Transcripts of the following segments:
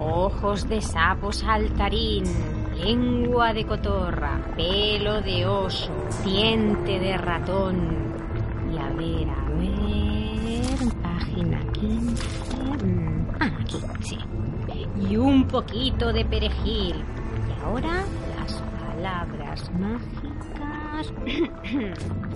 ojos de sapo saltarín, lengua de cotorra, pelo de oso, diente de ratón. Y a ver, a ver, página 15. mm, Ah, aquí, sí. Y un poquito de perejil. Y ahora las palabras mágicas.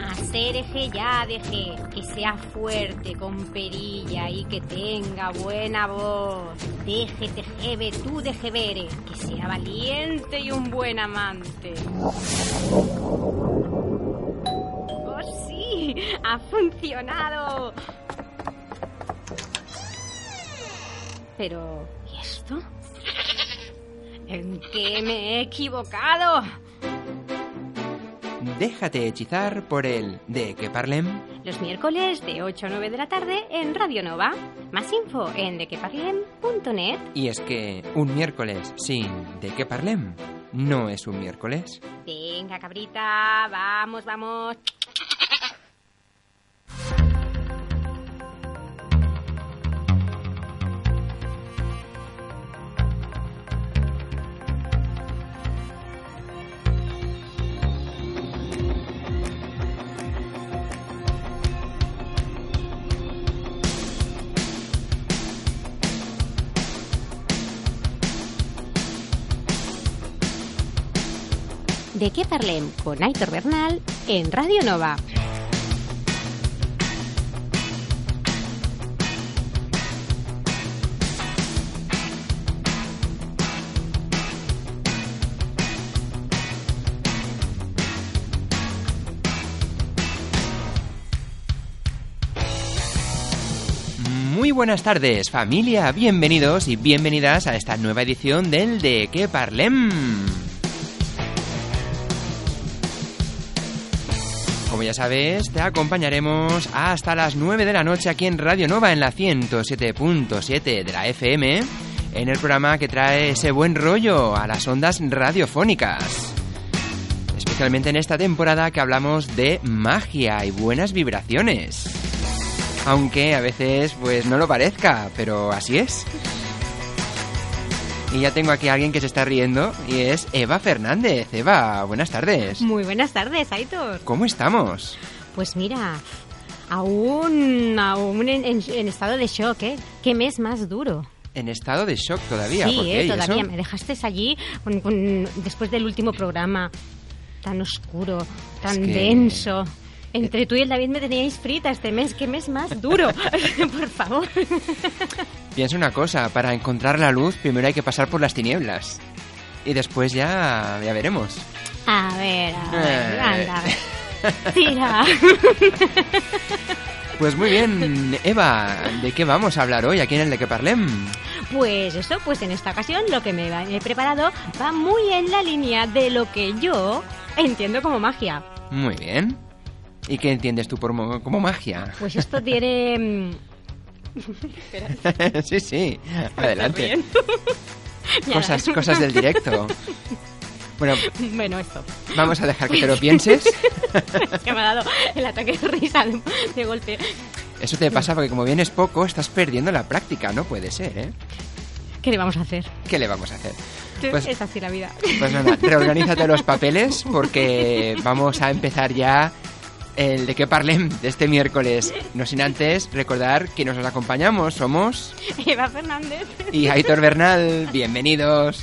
Hacer eje ya deje, que sea fuerte, con perilla y que tenga buena voz. Deje tejebe, tú deje vere, que sea valiente y un buen amante. ¡Oh, sí! ¡Ha funcionado! Pero, ¿y esto? ¿En qué me he equivocado? Déjate hechizar por el de que parlem. Los miércoles de 8 a 9 de la tarde en Radio Nova. Más info en dequeparlem.net. Y es que un miércoles sin de que parlem no es un miércoles. Venga, cabrita, vamos, vamos. De qué parlem con Aitor Bernal en Radio Nova. Muy buenas tardes, familia. Bienvenidos y bienvenidas a esta nueva edición del de que parlem. Como ya sabes, te acompañaremos hasta las 9 de la noche aquí en Radio Nova en la 107.7 de la FM, en el programa que trae ese buen rollo a las ondas radiofónicas. Especialmente en esta temporada que hablamos de magia y buenas vibraciones. Aunque a veces pues no lo parezca, pero así es. Y ya tengo aquí a alguien que se está riendo y es Eva Fernández. Eva, buenas tardes. Muy buenas tardes, Aitor. ¿Cómo estamos? Pues mira, aún, aún en, en- en estado de shock, ¿eh? ¿Qué mes más duro? En estado de shock todavía. sí, ¿por qué? ¿eh? ¿Y todavía. eso? Me dejaste allí con- con- después del último programa. Tan oscuro, tan Es que- denso. Entre tú y el David me teníais frita este mes. ¿Qué mes más duro? Por favor. Piensa una cosa, para encontrar la luz primero hay que pasar por las tinieblas. Y después ya, ya veremos. A ver, a ver, Eh. anda. Tira. Pues muy bien, Eva, ¿de qué vamos a hablar hoy aquí en el de que parlem? Pues eso, pues en esta ocasión lo que me he preparado va muy en la línea de lo que yo entiendo como magia. Muy bien. ¿Y qué entiendes tú por mo- como magia? Pues esto tiene... sí, sí, adelante. Cosas, cosas del directo. Bueno, Bueno, esto. vamos a dejar que te lo pienses. Es que me ha dado el ataque de risa de, de golpe. Eso te pasa porque como vienes poco, estás perdiendo la práctica, no puede ser, ¿eh? ¿Qué le vamos a hacer? ¿Qué le vamos a hacer? Pues- es así la vida. Pues nada, reorganízate los papeles porque vamos a empezar ya el de qué parlem de este miércoles. No sin antes recordar que nos acompañamos. Somos Eva Fernández. y Aitor Bernal. Bienvenidos.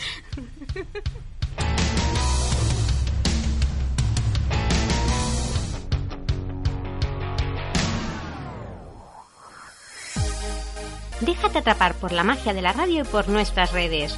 Déjate atrapar por la magia de la radio y por nuestras redes.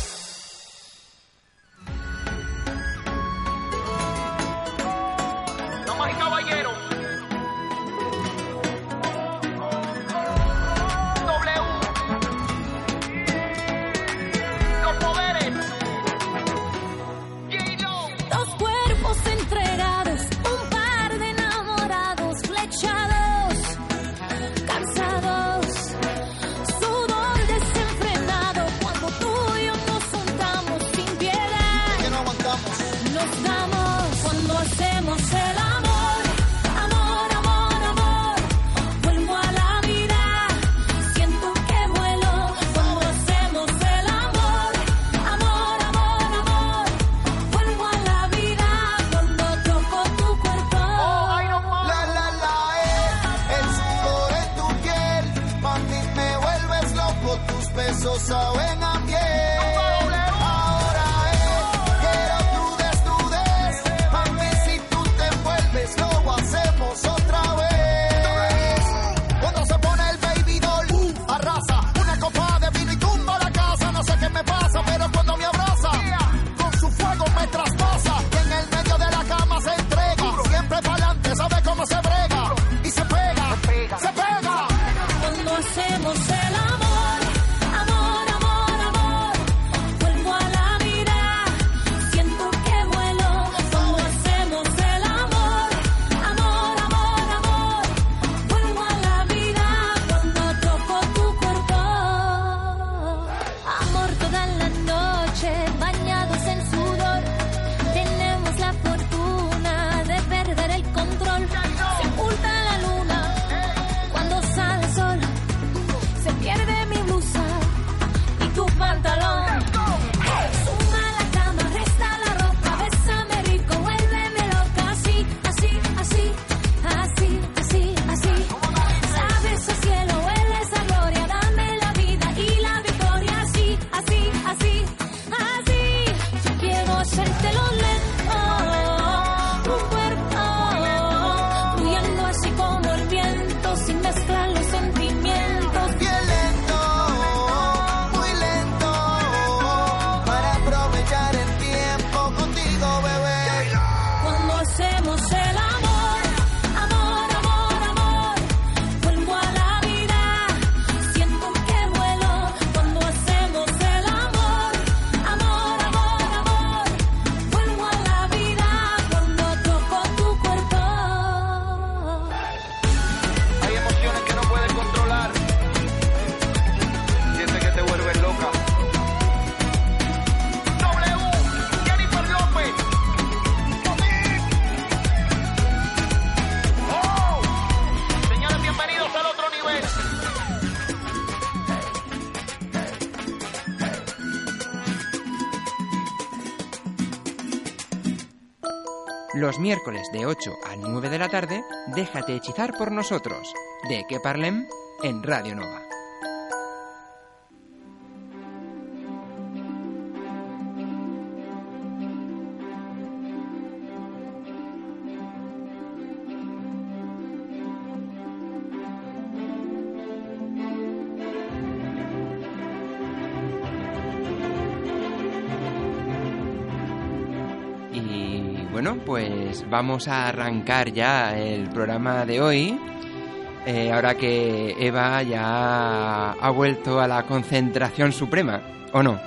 Cuando hacemos el amor. Amor, amor, amor. Vuelvo a la vida. Siento que vuelo cuando hacemos el amor. Amor, amor, amor. Vuelvo a la vida cuando toco tu cuerpo. La, la, la. Eh. El sudor de tu piel. Mami, me vuelves loco. Tus besos saben. Los miércoles de 8 a 9 de la tarde, déjate hechizar por nosotros. De que parlem en Radio Nova. Pues vamos a arrancar ya el programa de hoy. eh, ahora que Eva ya ha vuelto a la concentración suprema, ¿o no?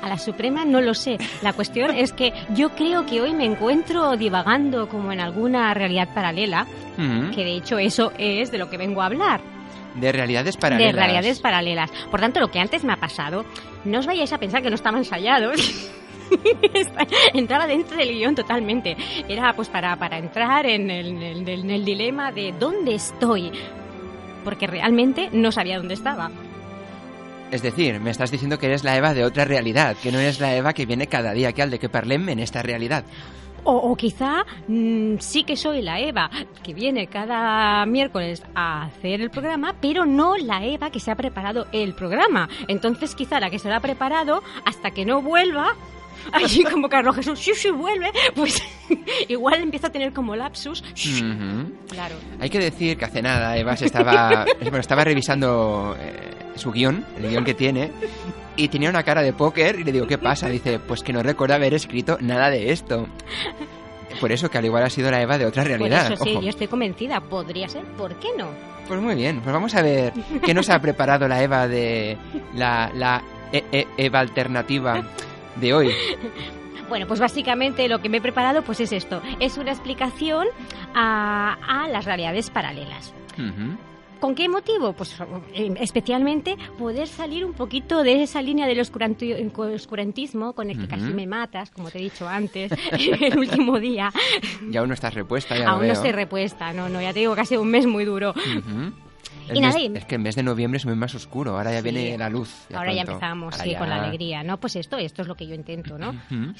A la Suprema no lo sé. La cuestión es que yo creo que hoy me encuentro divagando como en alguna realidad paralela, Mm, que de hecho eso es de lo que vengo a hablar, De realidades paralelas. de realidades paralelas. Por tanto, lo que antes me ha pasado, no os vayáis a pensar que no estaba ensayado. Entraba dentro del guion totalmente. Era pues para, para entrar en el, en el- en el dilema de dónde estoy. Porque realmente no sabía dónde estaba. Es decir, me estás diciendo que eres la Eva de otra realidad, que no eres la Eva que viene cada día aquí al de que parlem en esta realidad. O, o quizá mm, sí que soy la Eva que viene cada miércoles a hacer el programa, pero no la Eva que se ha preparado el programa. Entonces quizá la que se lo ha preparado hasta que no vuelva, así como Carlos Jesús, sí, vuelve, pues igual empieza a tener como lapsus. Ujú. Claro. Hay que decir que hace nada Eva se estaba, bueno, estaba revisando eh, su guion, el guion que tiene, y tenía una cara de póker y le digo, ¿qué pasa? Dice, pues que no recuerda haber escrito nada de esto. Por eso que al igual ha sido la Eva de otra Por realidad. eso sí, ojo. yo estoy convencida. Podría ser, ¿por qué no? Pues muy bien, pues vamos a ver qué nos ha preparado la Eva de la, la E- E- Eva alternativa de hoy. Bueno, pues básicamente lo que me he preparado pues es esto. Es una explicación a, a las realidades paralelas. Ujú. ¿Con qué motivo? Pues eh, especialmente poder salir un poquito de esa línea del oscuranti- oscurantismo con el que Ujú. casi me matas, como te he dicho antes, el último día. Y aún no estás repuesta, ya Aún no estoy repuesta, no, no, ya te digo que ha sido un mes muy duro. Ujú. El Y nada, mes- y- es que el mes de noviembre es muy más oscuro, ahora ya Sí. viene la luz. Ahora ya empezamos, Ahora sí, ya- con la alegría, ¿no? Pues esto, esto es lo que yo intento, ¿no?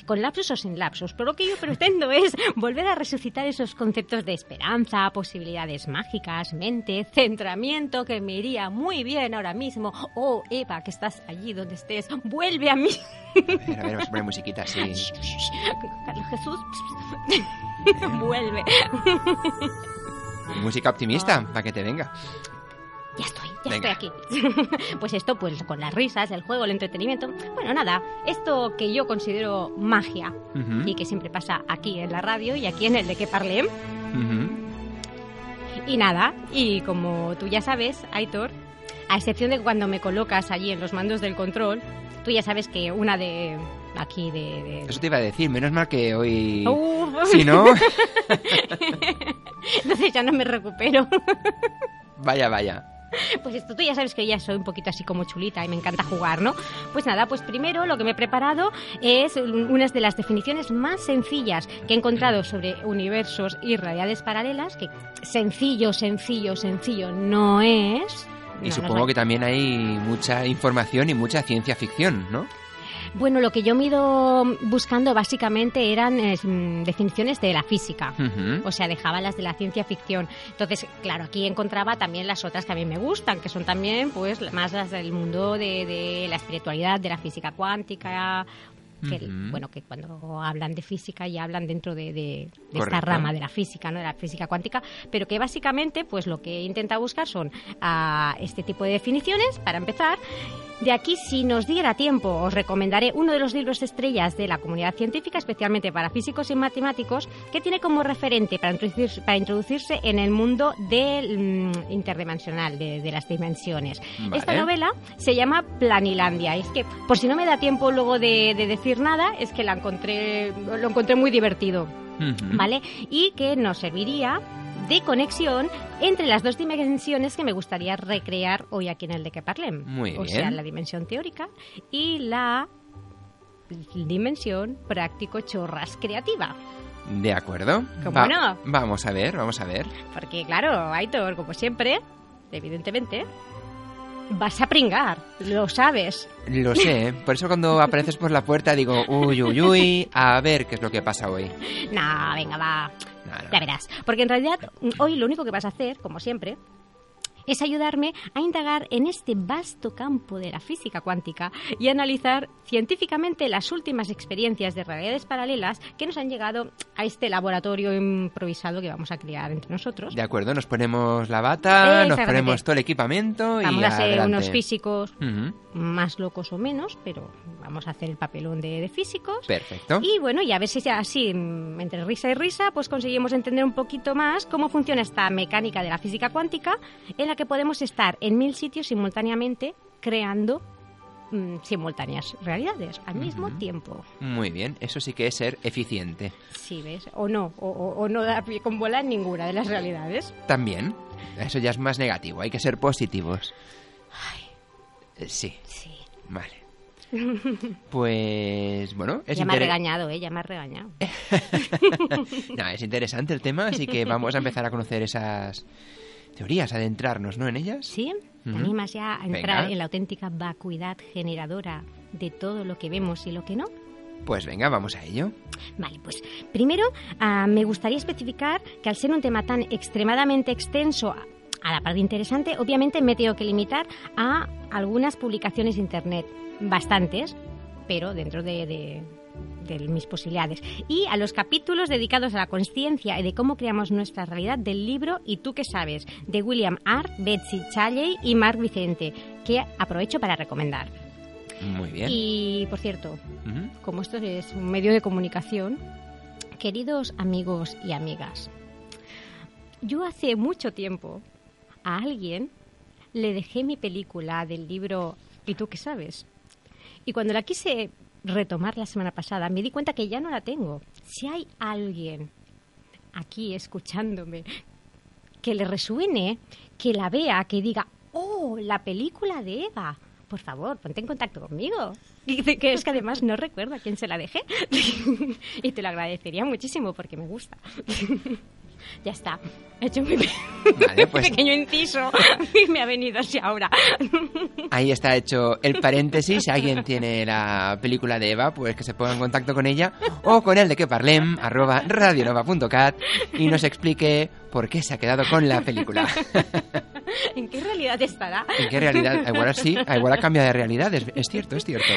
Con lapsos o sin lapsos. Pero lo que yo pretendo es volver a resucitar esos conceptos de esperanza, posibilidades mágicas, mente, centramiento, que me iría muy bien ahora mismo. Oh, Eva, que estás allí donde estés, vuelve a mí. A ver, a ver, vamos a poner musiquita así. Carlos Jesús, vuelve. Música optimista, para que te venga. Ya estoy, ya Venga. estoy aquí. pues esto, pues con las risas, el juego, el entretenimiento. Bueno, nada, esto que yo considero magia y que siempre pasa aquí en la radio y aquí en el de que parlé. ujú. Y nada, y como tú ya sabes, Aitor, a excepción de cuando me colocas allí en los mandos del control, tú ya sabes que una de aquí de... de- Eso te iba a decir, menos mal que hoy... Uf. Si no, Entonces ya no me recupero. vaya, vaya. Pues esto tú ya sabes que ya soy un poquito así como chulita y me encanta jugar, ¿no? Pues nada, pues primero lo que me he preparado es unas de las definiciones más sencillas que he encontrado sobre universos y realidades paralelas, que sencillo, sencillo, sencillo no es. Y No, supongo que también hay mucha información y mucha ciencia ficción, ¿no? Bueno, lo que yo me he ido buscando básicamente eran eh, mm, definiciones de la física. O sea, dejaba las de la ciencia ficción. Entonces, claro, aquí encontraba también las otras que a mí me gustan, que son también, pues, más las del mundo de, de la espiritualidad, de la física cuántica. Que, Ujú. Bueno, que cuando hablan de física ya hablan dentro de, de- de esta rama de la física, ¿no? De la física cuántica, pero que básicamente, pues, lo que he intentado buscar son ah, este tipo de definiciones, para empezar. De aquí, si nos diera tiempo, os recomendaré uno de los libros estrellas de la comunidad científica, especialmente para físicos y matemáticos, que tiene como referente para introducirse, para introducirse en el mundo del mm, interdimensional, de, de las dimensiones. Vale. Esta novela se llama Planilandia. Es que, por si no me da tiempo luego de, de decir nada, es que la encontré, lo encontré muy divertido. ¿vale? Y que nos serviría de conexión entre las dos dimensiones que me gustaría recrear hoy aquí en el de que parlem. Muy o bien. sea, la dimensión teórica y la dimensión práctico chorras creativa. De acuerdo. ¿Cómo no? Vamos a ver, vamos a ver. Porque claro, Aitor, como siempre, evidentemente, vas a pringar, lo sabes. Lo sé, por eso cuando apareces por la puerta digo, uy, uy, uy, a ver qué es lo que pasa hoy. No, venga, va. No, no. Ya verás. Porque en realidad, mm, hoy lo único que vas a hacer, como siempre, es ayudarme a indagar en este vasto campo de la física cuántica y analizar científicamente las últimas experiencias de realidades paralelas que nos han llegado a este laboratorio improvisado que vamos a crear entre nosotros. De acuerdo, nos ponemos la bata, nos ponemos todo el equipamiento y Vamos a ser adelante. unos físicos más locos o menos, pero vamos a hacer el papelón de, de físicos. Perfecto. Y bueno, y a ver si ya así, entre risa y risa, pues conseguimos entender un poquito más cómo funciona esta mecánica de la física cuántica, en la que podemos estar en mil sitios simultáneamente creando mm, simultáneas realidades al mismo tiempo. Muy bien, eso sí que es ser eficiente. Sí, ¿ves? O no, o, o- no dar pie con bola en ninguna de las realidades. También, eso ya es más negativo, hay que ser positivos. Eh, Sí, Sí. vale. Pues bueno, es ya me ha inter- regañado, ¿eh? Ya me ha regañado. No, es interesante el tema, así que vamos a empezar a conocer esas teorías, adentrarnos, ¿no? En ellas. ¿Sí? ¿Te Ujú. animas ya a entrar Venga. en la auténtica vacuidad generadora de todo lo que vemos y lo que no? Pues venga, vamos a ello. Vale, pues primero ah, me gustaría especificar que al ser un tema tan extremadamente extenso, a- la par de interesante, obviamente me tengo que limitar a algunas publicaciones de Internet, bastantes, pero dentro de, de- de mis posibilidades. Y a los capítulos dedicados a la conciencia y de cómo creamos nuestra realidad del libro Y tú qué sabes, de William Art, Betsy Challey y Mark Vicente, que aprovecho para recomendar. Muy bien. Y, por cierto, Ujú. como esto es un medio de comunicación, queridos amigos y amigas, yo hace mucho tiempo a alguien le dejé mi película del libro ¿Y tú qué sabes? Y cuando la quise retomar la semana pasada, me di cuenta que ya no la tengo. Si hay alguien aquí escuchándome que le resuene, que la vea, que diga, oh, la película de Eva. Por favor, ponte en contacto conmigo. Y que es que además no recuerdo a quién se la dejé. y te lo agradecería muchísimo porque me gusta. Ya está. He hecho pe- Vale, pues- pequeño inciso y me ha venido así ahora. Ahí está hecho el paréntesis. Si alguien tiene la película de Eva, pues que se ponga en contacto con ella o con el de que parlem, arroba radionova.cat y nos explique por qué se ha quedado con la película. ¿En qué realidad estará? ¿En qué realidad? Igual sí, igual ha cambiado de realidad. Es, es cierto, es cierto.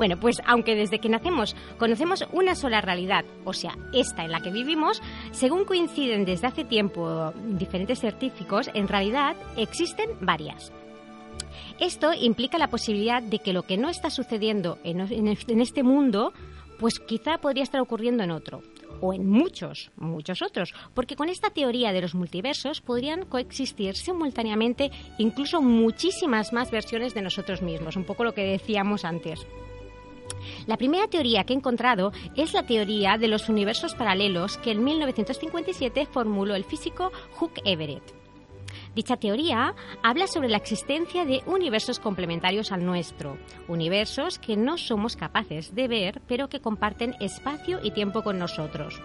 Bueno, pues aunque desde que nacemos conocemos una sola realidad, o sea, esta en la que vivimos, según coinciden desde hace tiempo diferentes científicos, en realidad existen varias. Esto implica la posibilidad de que lo que no está sucediendo en, este mundo, pues quizá podría estar ocurriendo en otro. O en muchos, muchos otros. Porque con esta teoría de los multiversos podrían coexistir simultáneamente incluso muchísimas más versiones de nosotros mismos. Un poco lo que decíamos antes. La primera teoría que he encontrado es la teoría de los universos paralelos que en 1957 formuló el físico Hugh Everett. Dicha teoría habla sobre la existencia de universos complementarios al nuestro, universos que no somos capaces de ver, pero que comparten espacio y tiempo con nosotros.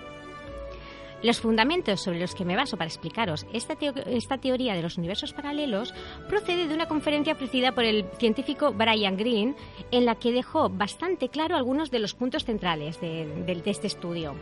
Los fundamentos sobre los que me baso para explicaros esta, esta teoría de los universos paralelos procede de una conferencia ofrecida por el científico Brian Greene, en la que dejó bastante claro algunos de los puntos centrales de- este estudio.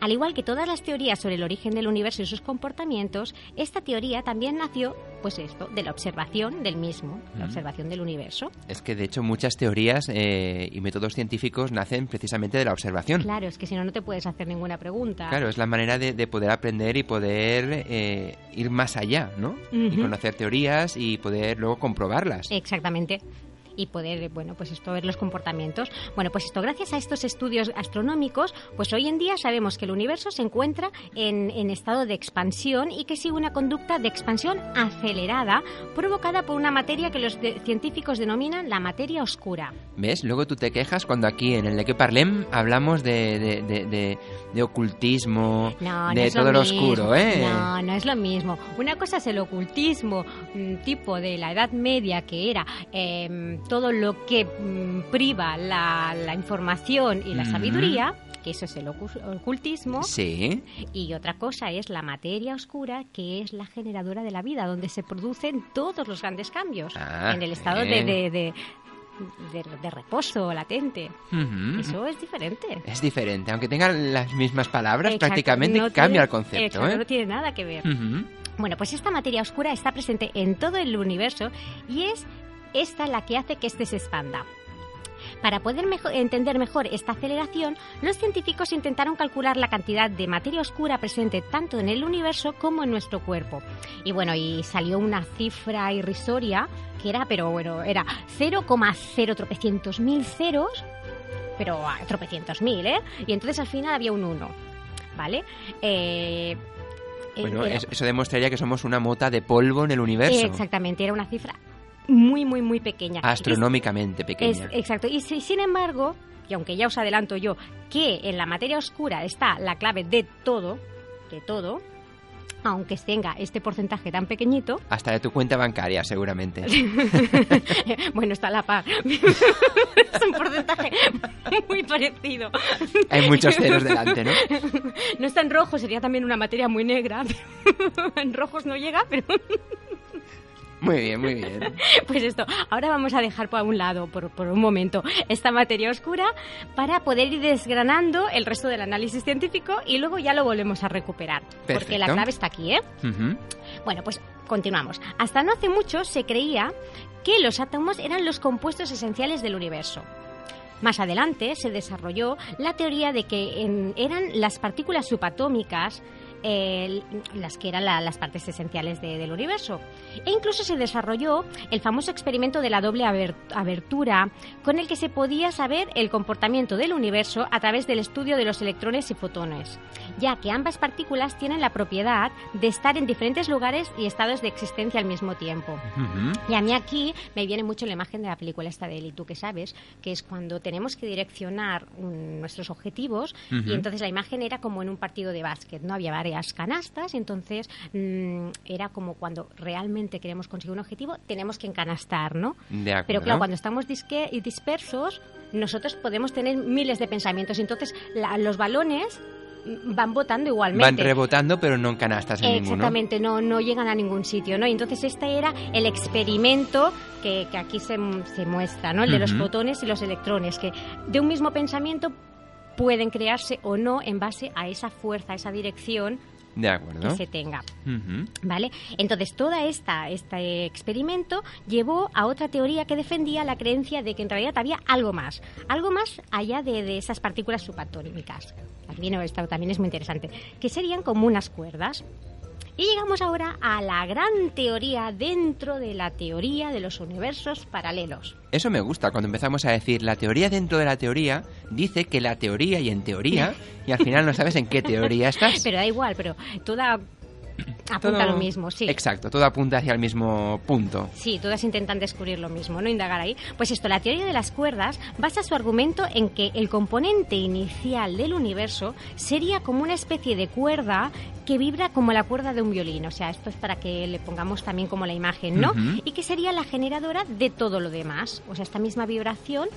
Al igual que todas las teorías sobre el origen del universo y sus comportamientos, esta teoría también nació, pues esto, de la observación del mismo, la observación del universo. Es que de hecho muchas teorías eh, y métodos científicos nacen precisamente de la observación. Claro, es que si no, no te puedes hacer ninguna pregunta. Claro, es la manera de, de poder aprender y poder eh, ir más allá, ¿no? Y conocer teorías y poder luego comprobarlas. Exactamente. Y poder, bueno, pues esto, ver los comportamientos. Bueno, pues esto, gracias a estos estudios astronómicos, pues hoy en día sabemos que el universo se encuentra en, en estado de expansión y que sigue una conducta de expansión acelerada provocada por una materia que los de- científicos denominan la materia oscura. ¿Ves? Luego tú te quejas cuando aquí en el de que parlem hablamos de, de, de- ocultismo, No, no de todo lo, mismo. oscuro, ¿eh? No, no es lo mismo. Una cosa es el ocultismo mm, tipo de la Edad Media, que era em, todo lo que mm, priva la, la información y la sabiduría, que eso es el ocu- ocultismo. Sí, Y otra cosa es la materia oscura, que es la generadora de la vida, donde se producen todos los grandes cambios. Ah, en el estado de, bien. de, de- de- de reposo latente. Eso es diferente. es diferente. Aunque tengan las mismas palabras, Exacto, prácticamente no cambia tiene- el concepto, exacto, ¿eh? No tiene nada que ver. Bueno, pues esta materia oscura está presente en todo el universo y es esta la que hace que éste se expanda. Para poder entender mejor esta aceleración, los científicos intentaron calcular la cantidad de materia oscura presente tanto en el universo como en nuestro cuerpo. Y bueno, y salió una cifra irrisoria que era, pero bueno, era 0,0 tropecientos mil ceros, pero ah, tropecientos mil, ¿eh? Y entonces al final había un 1, ¿vale? Eh, eh, Bueno, era- es- eso demostraría que somos una mota de polvo en el universo. Exactamente, era una cifra muy, muy, muy pequeña. Astronómicamente Es- pequeña. es- exacto. Y si- sin embargo, y aunque ya os adelanto yo, que en la materia oscura está la clave de todo, de todo, aunque tenga este porcentaje tan pequeñito, Hasta de tu cuenta bancaria, seguramente. bueno, está a la par. es un porcentaje muy parecido. Hay muchos ceros delante, ¿no? No está en rojo, sería también una materia muy negra. en rojos no llega, pero Muy bien, muy bien. Pues esto, ahora vamos a dejar por un lado, por, por un momento, esta materia oscura para poder ir desgranando el resto del análisis científico y luego ya lo volvemos a recuperar. Porque Perfecto. la clave está aquí, ¿eh? Bueno, pues continuamos. Hasta no hace mucho se creía que los átomos eran los compuestos esenciales del universo. Más adelante se desarrolló la teoría de que en- eran las partículas subatómicas eh, las que eran la- las partes esenciales de- del universo. E incluso se desarrolló el famoso experimento de la doble aber- abertura, con el que se podía saber el comportamiento del universo a través del estudio de los electrones y fotones, ya que ambas partículas tienen la propiedad de estar en diferentes lugares y estados de existencia al mismo tiempo. Y a mí aquí me viene mucho la imagen de la película esta de él y tú que sabes, que es cuando tenemos que direccionar nuestros objetivos y entonces la imagen era como en un partido de básquet, ¿no? Había varias canastas y entonces mm, era como cuando realmente queremos conseguir un objetivo, tenemos que encanastar, ¿no? De acuerdo. Pero claro, cuando estamos disque y dispersos, nosotros podemos tener miles de pensamientos. Entonces, la- los balones van botando igualmente. Van rebotando, pero no en canastas en ninguno. Exactamente, no, no llegan a ningún sitio, ¿no? Entonces este era el experimento que, que aquí se, se muestra, ¿no? El de los fotones y los electrones, que de un mismo pensamiento pueden crearse o no en base a esa fuerza, a esa dirección De que se tenga. ¿Vale? Entonces, toda esta este experimento llevó a otra teoría que defendía la creencia de que en realidad había algo más, algo más allá de, de esas partículas subatómicas. También, esto también es muy interesante, que serían como unas cuerdas. Y llegamos ahora a la gran teoría dentro de la teoría de los universos paralelos. Eso me gusta, cuando empezamos a decir la teoría dentro de la teoría, dice que la teoría y en teoría, y al final no sabes en qué teoría estás. Pero da igual, pero toda apunta a lo mismo, sí. Exacto, todo apunta hacia el mismo punto. Sí, todas intentan descubrir lo mismo, no indagar ahí. Pues esto, la teoría de las cuerdas basa su argumento en que el componente inicial del universo sería como una especie de cuerda que vibra como la cuerda de un violín. O sea, esto es para que le pongamos también como la imagen, ¿no? Y que sería la generadora de todo lo demás. O sea, esta misma vibración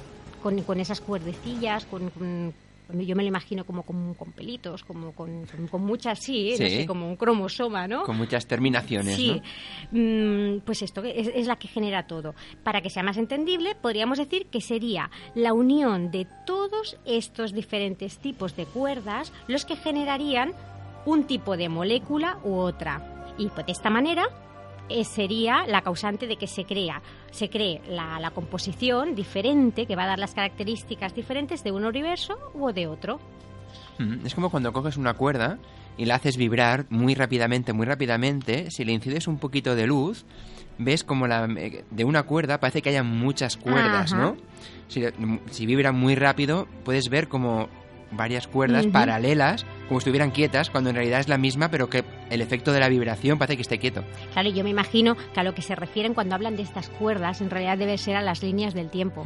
con, con esas cuerdecillas, con... con- yo me lo imagino como con, con pelitos, como con, con- con muchas, sí, no Sí. sé, como un cromosoma, ¿no? Con muchas terminaciones, Sí, ¿no? Mm, pues esto es, es la que genera todo. Para que sea más entendible, podríamos decir que sería la unión de todos estos diferentes tipos de cuerdas los que generarían un tipo de molécula u otra. Y pues de esta manera sería la causante de que se crea se cree la, la composición diferente que va a dar las características diferentes de un universo u de otro. Mm, Es como cuando coges una cuerda y la haces vibrar muy rápidamente, muy rápidamente. Si le incides un poquito de luz, ves como la, eh, de una cuerda parece que haya muchas cuerdas, Ajá. ¿no? Si, si vibra muy rápido, puedes ver como varias cuerdas paralelas, como si estuvieran quietas, cuando en realidad es la misma, pero que el efecto de la vibración parece que esté quieto. Claro, yo me imagino que a lo que se refieren cuando hablan de estas cuerdas en realidad debe ser a las líneas del tiempo.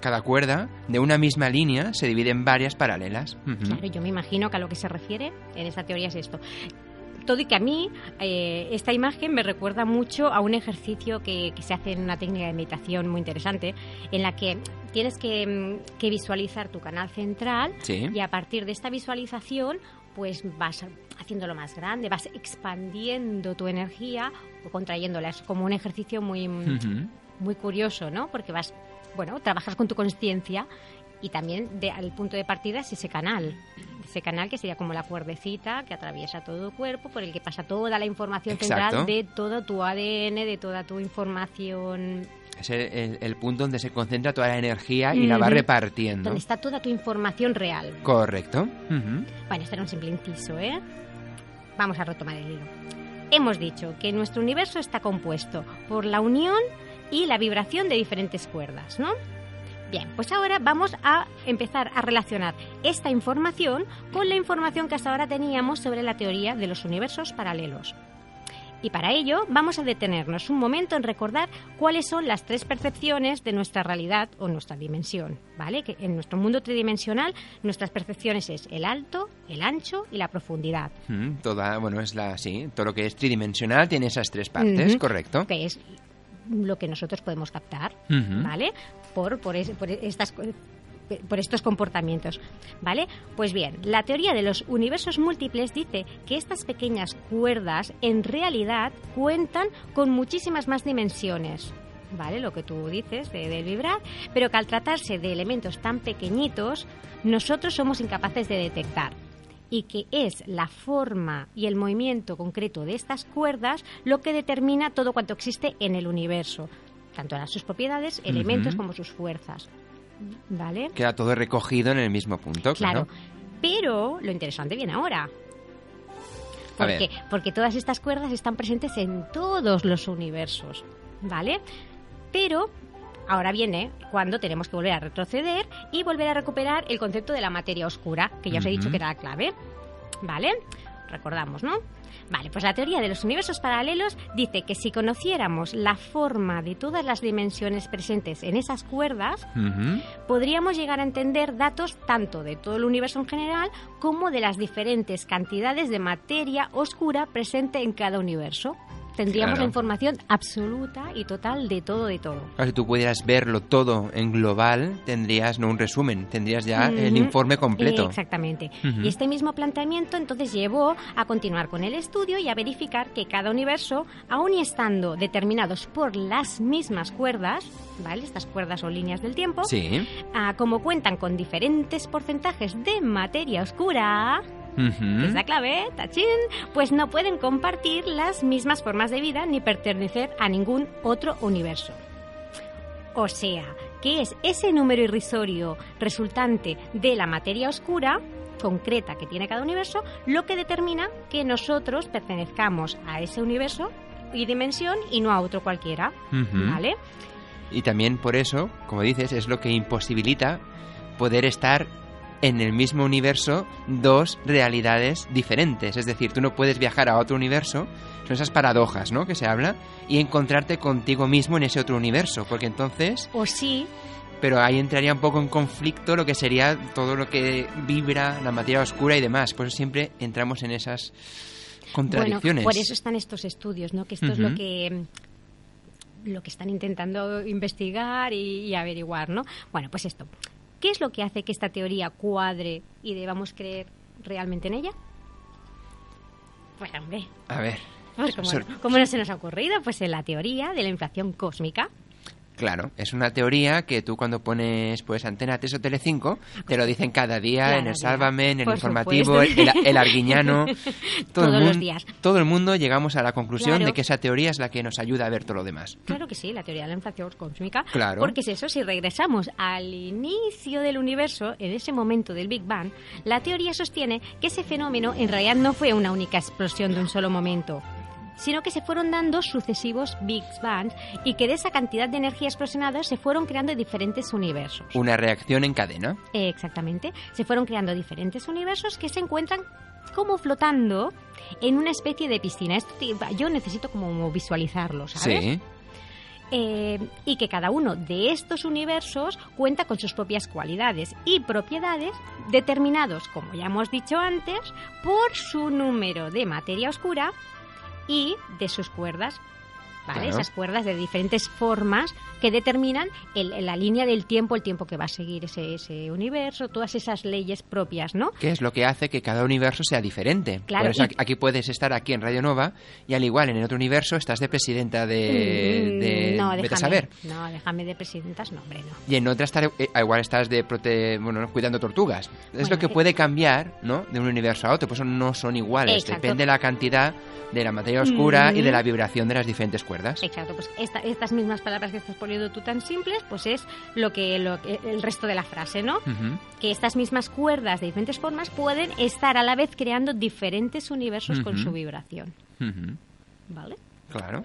Cada cuerda de una misma línea se divide en varias paralelas. Ujú. Claro, yo me imagino que a lo que se refiere en esta teoría es esto. Todo y que a mí eh, esta imagen me recuerda mucho a un ejercicio que, que se hace en una técnica de meditación muy interesante, en la que tienes que, mm, que visualizar tu canal central Sí. y a partir de esta visualización pues vas haciéndolo más grande, vas expandiendo tu energía o contrayéndola. Es como un ejercicio muy, Ujú. muy curioso, ¿no? Porque vas, bueno, trabajas con tu conciencia y también de, al punto de partida es ese canal. Ese canal que sería como la cuerdecita que atraviesa todo el cuerpo, por el que pasa toda la información Exacto. central de todo tu ADN, de toda tu información, Es el, el- el punto donde se concentra toda la energía y la va repartiendo. donde está toda tu información real. Correcto. Bueno, esto era un simple inciso, ¿eh? Vamos a retomar el hilo. Hemos dicho que nuestro universo está compuesto por la unión y la vibración de diferentes cuerdas, ¿no? Bien, pues ahora vamos a empezar a relacionar esta información con la información que hasta ahora teníamos sobre la teoría de los universos paralelos. Y para ello vamos a detenernos un momento en recordar cuáles son las tres percepciones de nuestra realidad o nuestra dimensión, ¿vale? Que en nuestro mundo tridimensional nuestras percepciones es el alto, el ancho y la profundidad, Mm, Toda, bueno, es la, sí, todo lo que es tridimensional tiene esas tres partes, Ujú. correcto. que es lo que nosotros podemos captar. ¿vale? Por, por, es- por estas por estos comportamientos, ¿vale? Pues bien, la teoría de los universos múltiples dice que estas pequeñas cuerdas en realidad cuentan con muchísimas más dimensiones, ¿vale? Lo que tú dices de, de vibrar, pero que al tratarse de elementos tan pequeñitos, nosotros somos incapaces de detectar y que es la forma y el movimiento concreto de estas cuerdas lo que determina todo cuanto existe en el universo, tanto en sus propiedades, elementos como sus fuerzas. ¿Vale? Queda todo recogido en el mismo punto, claro. Claro. Pero lo interesante viene ahora. ¿Por qué? Porque todas estas cuerdas están presentes en todos los universos, ¿vale? Pero ahora viene cuando tenemos que volver a retroceder y volver a recuperar el concepto de la materia oscura, que ya os he dicho que era la clave, ¿vale? Recordamos, ¿no? Vale, pues la teoría de los universos paralelos dice que si conociéramos la forma de todas las dimensiones presentes en esas cuerdas, podríamos llegar a entender datos tanto de todo el universo en general como de las diferentes cantidades de materia oscura presente en cada universo. Tendríamos Claro. la información absoluta y total de todo, de todo. Claro, si tú pudieras verlo todo en global, tendrías no un resumen, tendrías ya el Ujú. informe completo. Exactamente. Ujú. Y este mismo planteamiento entonces llevó a continuar con el estudio y a verificar que cada universo, aun y estando determinados por las mismas cuerdas, ¿vale? Estas cuerdas o líneas del tiempo, Sí. ah, como cuentan con diferentes porcentajes de materia oscura, Es la clave, tachín, pues no pueden compartir las mismas formas de vida ni pertenecer a ningún otro universo. O sea, que es ese número irrisorio resultante de la materia oscura concreta que tiene cada universo lo que determina que nosotros pertenezcamos a ese universo y dimensión y no a otro cualquiera. ¿vale? Y también por eso, como dices, es lo que imposibilita poder estar en el mismo universo dos realidades diferentes. Es decir, tú no puedes viajar a otro universo, son esas paradojas, ¿no? Que se habla, y encontrarte contigo mismo en ese otro universo, porque entonces, O sí, pero ahí entraría un poco en conflicto lo que sería todo lo que vibra, la materia oscura y demás. Por eso siempre entramos en esas contradicciones. Bueno, por eso están estos estudios, ¿no? Que esto es lo que lo que están intentando investigar y, y averiguar, ¿no? Bueno, pues esto. ¿Qué es lo que hace que esta teoría cuadre y debamos creer realmente en ella? Pues hombre, A ver. pues no, como no se nos ha ocurrido, pues en la teoría de la inflación cósmica. Claro, es una teoría que tú cuando pones pues Antena 3 o Telecinco te lo dicen cada día en el. Sálvame, en el Por informativo, el, el Arguiñano. Todo Todos el los días. Todo el mundo llegamos a la conclusión Claro. de que esa teoría es la que nos ayuda a ver todo lo demás. Claro que sí, la teoría de la inflación cósmica. Claro. Porque es eso, si regresamos al inicio del universo, en ese momento del Big Bang, la teoría sostiene que ese fenómeno en realidad no fue una única explosión de un solo momento sino que se fueron dando sucesivos Big Bangs y que de esa cantidad de energía explosionada se fueron creando diferentes universos. Una reacción en cadena. Eh, Exactamente. Se fueron creando diferentes universos que se encuentran como flotando en una especie de piscina. Esto te- yo necesito como visualizarlo, ¿sabes? Sí. Eh, y que cada uno de estos universos cuenta con sus propias cualidades y propiedades determinados, como ya hemos dicho antes, por su número de materia oscura y de sus cuerdas. ¿Vale? Claro. Esas cuerdas de diferentes formas que determinan el- la línea del tiempo, el tiempo que va a seguir ese, ese universo, todas esas leyes propias, ¿no? Que es lo que hace que cada universo sea diferente. Claro, Por eso y- aquí, puedes estar aquí en Radio Nova y al igual en el otro universo estás de presidenta de, Mm, de no, déjame, saber. no, déjame de presidentas, no, hombre, no. Y en otra estar, eh, igual estás de prote, bueno, cuidando tortugas. Es Bueno, lo que eh. puede cambiar, ¿no? De un universo a otro. Por eso no son iguales. Exacto. Depende de la cantidad de la materia oscura y de Mm. la vibración de las diferentes cuerdas. Exacto, pues esta- estas mismas palabras que estás poniendo tú tan simples, pues es lo que, lo que- el resto de la frase, ¿no? Que estas mismas cuerdas de diferentes formas pueden estar a la vez creando diferentes universos con su vibración. ¿vale? Claro.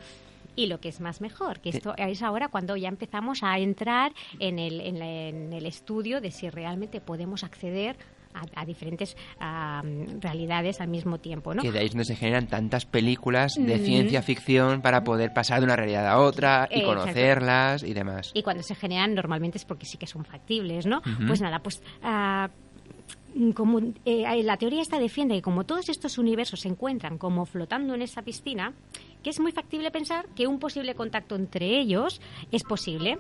Y lo que es más mejor, que esto es ahora cuando ya empezamos a entrar en el, en la- en el estudio de si realmente podemos acceder a, a diferentes ah, realidades al mismo tiempo, ¿no? Que de ahí es donde se generan tantas películas de Mm. ciencia ficción para poder pasar de una realidad a otra y conocerlas y demás. y cuando se generan normalmente es porque sí que son factibles, ¿no? Pues nada, pues ah, como eh, la teoría esta defiende que como todos estos universos se encuentran como flotando en esa piscina, que es muy factible pensar que un posible contacto entre ellos es posible.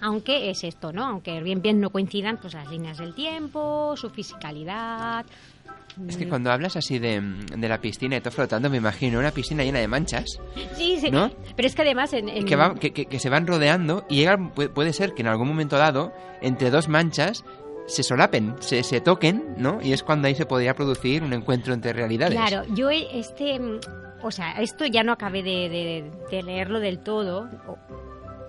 Aunque es esto, ¿no? Aunque bien bien no coincidan pues las líneas del tiempo, su fisicalidad. Es que cuando hablas así de, de la piscina y todo flotando, me imagino una piscina llena de manchas Sí, sí. ¿No? Pero es que además en, en- que, va- que, que- que se van rodeando y llega, puede, ser que en algún momento dado, entre dos manchas, se solapen, se, se toquen, ¿no? Y es cuando ahí se podría producir un encuentro entre realidades. Claro, yo este, o sea, esto ya no acabé de, de- de leerlo del todo,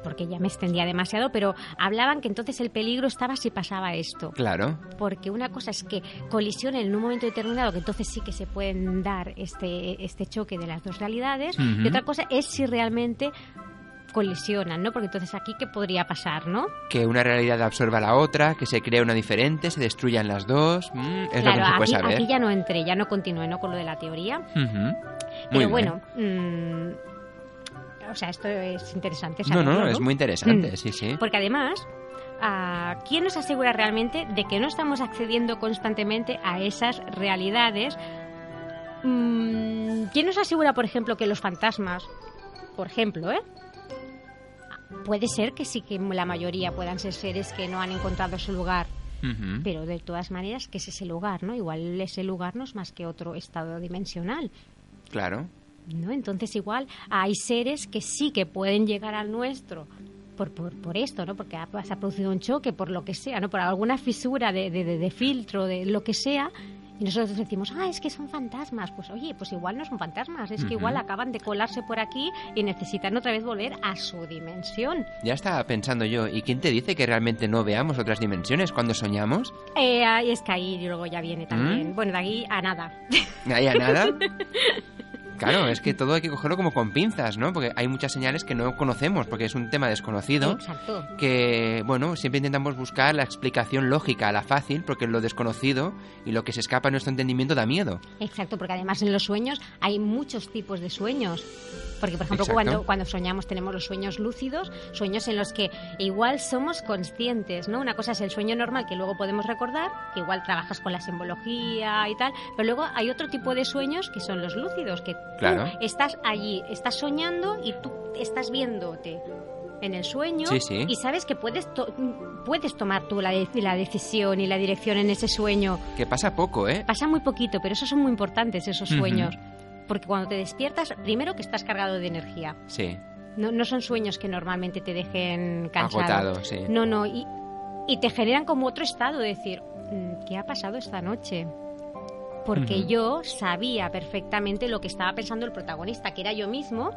porque ya me extendía demasiado, pero hablaban que entonces el peligro estaba si pasaba esto. Claro. Porque una cosa es que colisionen en un momento determinado, que entonces sí que se pueden dar este, este choque de las dos realidades, y otra cosa es si realmente colisionan, ¿no? Porque entonces aquí, ¿qué podría pasar, no? Que una realidad absorba a la otra, que se crea una diferente, se destruyan las dos. mm, es lo que se puede aquí, saber. aquí ya no entré, ya no continué, ¿no? Con lo de la teoría. Muy Pero bien. bueno, mm, o sea, esto es interesante No, saberlo, no, es muy interesante, Mm. sí, sí. Porque además, ah, ¿quién nos asegura realmente de que no estamos accediendo constantemente a esas realidades mm, ¿quién nos asegura, por ejemplo, que los fantasmas, por ejemplo, ¿eh? Puede ser que sí que la mayoría puedan ser seres que no han encontrado su lugar, pero de todas maneras, ¿qué es ese lugar, no? Igual ese lugar no es más que otro estado dimensional. Claro. ¿No? Entonces igual hay seres que sí que pueden llegar al nuestro por, por, por esto, ¿no? Porque ha, se ha producido un choque, por lo que sea, ¿no? Por alguna fisura de, de, de- de filtro, de lo que sea. Y nosotros decimos, ah, es que son fantasmas. Pues oye, pues igual no son fantasmas, es que igual acaban de colarse por aquí y necesitan otra vez volver a su dimensión. Ya estaba pensando yo, ¿y quién te dice que realmente no veamos otras dimensiones cuando soñamos? Eh, es que ahí luego ya viene también. ¿Mm? Bueno, de ahí a nada. ¿Ahí a nada? Claro, es que todo hay que cogerlo como con pinzas, ¿no? Porque hay muchas señales que no conocemos, porque es un tema desconocido. Exacto. que, bueno, siempre intentamos buscar la explicación lógica, la fácil, porque lo desconocido y lo que se escapa a nuestro entendimiento da miedo. Exacto, porque además en los sueños hay muchos tipos de sueños. Porque, por ejemplo, Exacto. cuando, cuando soñamos tenemos los sueños lúcidos, sueños en los que igual somos conscientes, ¿no? Una cosa es el sueño normal que luego podemos recordar, que igual trabajas con la simbología y tal, pero luego hay otro tipo de sueños que son los lúcidos, que Claro. tú estás allí, estás soñando y tú estás viéndote en el sueño Sí, sí. y sabes que puedes, to- puedes tomar tú la, de- la decisión y la dirección en ese sueño. Que pasa poco, ¿eh? Pasa muy poquito, pero esos son muy importantes, esos sueños. Porque cuando te despiertas, primero que estás cargado de energía. Sí, No, no son sueños que normalmente te dejen cansado. agotado, sí. No, no. Y, y te generan como otro estado, de decir, "Mm, ¿qué ha pasado esta noche? Porque yo sabía perfectamente lo que estaba pensando el protagonista, que era yo mismo,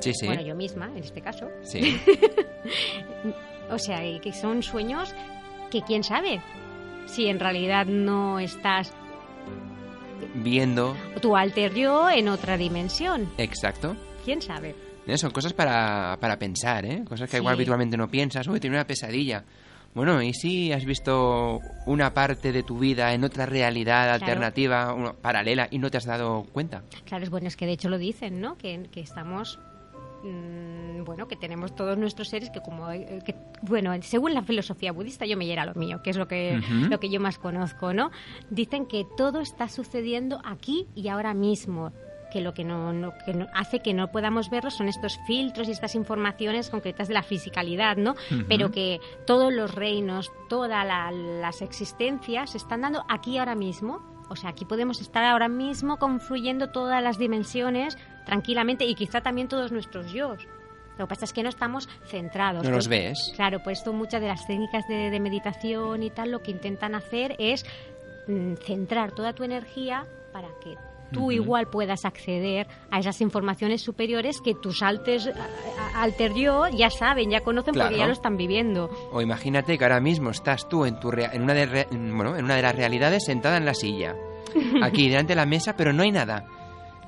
Sí, sí. bueno, yo misma en este caso. Sí, O sea, que son sueños que quién sabe si en realidad no estás viendo, tu alter yo en otra dimensión. exacto. ¿Quién sabe? Eh, Son cosas para, para pensar, ¿eh? Cosas que Sí. igual habitualmente no piensas. Uy, tiene una pesadilla. Bueno, ¿y si has visto una parte de tu vida en otra realidad alternativa, una- paralela, y no te has dado cuenta? Claro, es bueno, es que de hecho lo dicen, ¿no? Que, que estamos, mm, bueno, que tenemos todos nuestros seres que como, eh, que, bueno, según la filosofía budista, yo me llera lo mío, que es lo que, lo que yo más conozco, ¿no? Dicen que todo está sucediendo aquí y ahora mismo que lo que no, no- que no- hace que no podamos verlo son estos filtros y estas informaciones concretas de la fisicalidad, ¿no? Pero que todos los reinos, todas la- las existencias se están dando aquí ahora mismo. O sea, aquí podemos estar ahora mismo confluyendo todas las dimensiones tranquilamente y quizá también todos nuestros yo. Lo que pasa es que no estamos centrados. No los Pues- ves. Claro, pues esto muchas de las técnicas de, de meditación y tal lo que intentan hacer es mm, centrar toda tu energía para que tú igual puedas acceder a esas informaciones superiores que tus altes, a- a- alter yo ya saben, ya conocen Claro. porque ya lo están viviendo. O imagínate que ahora mismo estás tú en, tu rea- en, una de re- en- bueno, en una de las realidades sentada en la silla, aquí delante de la mesa, pero no hay nada.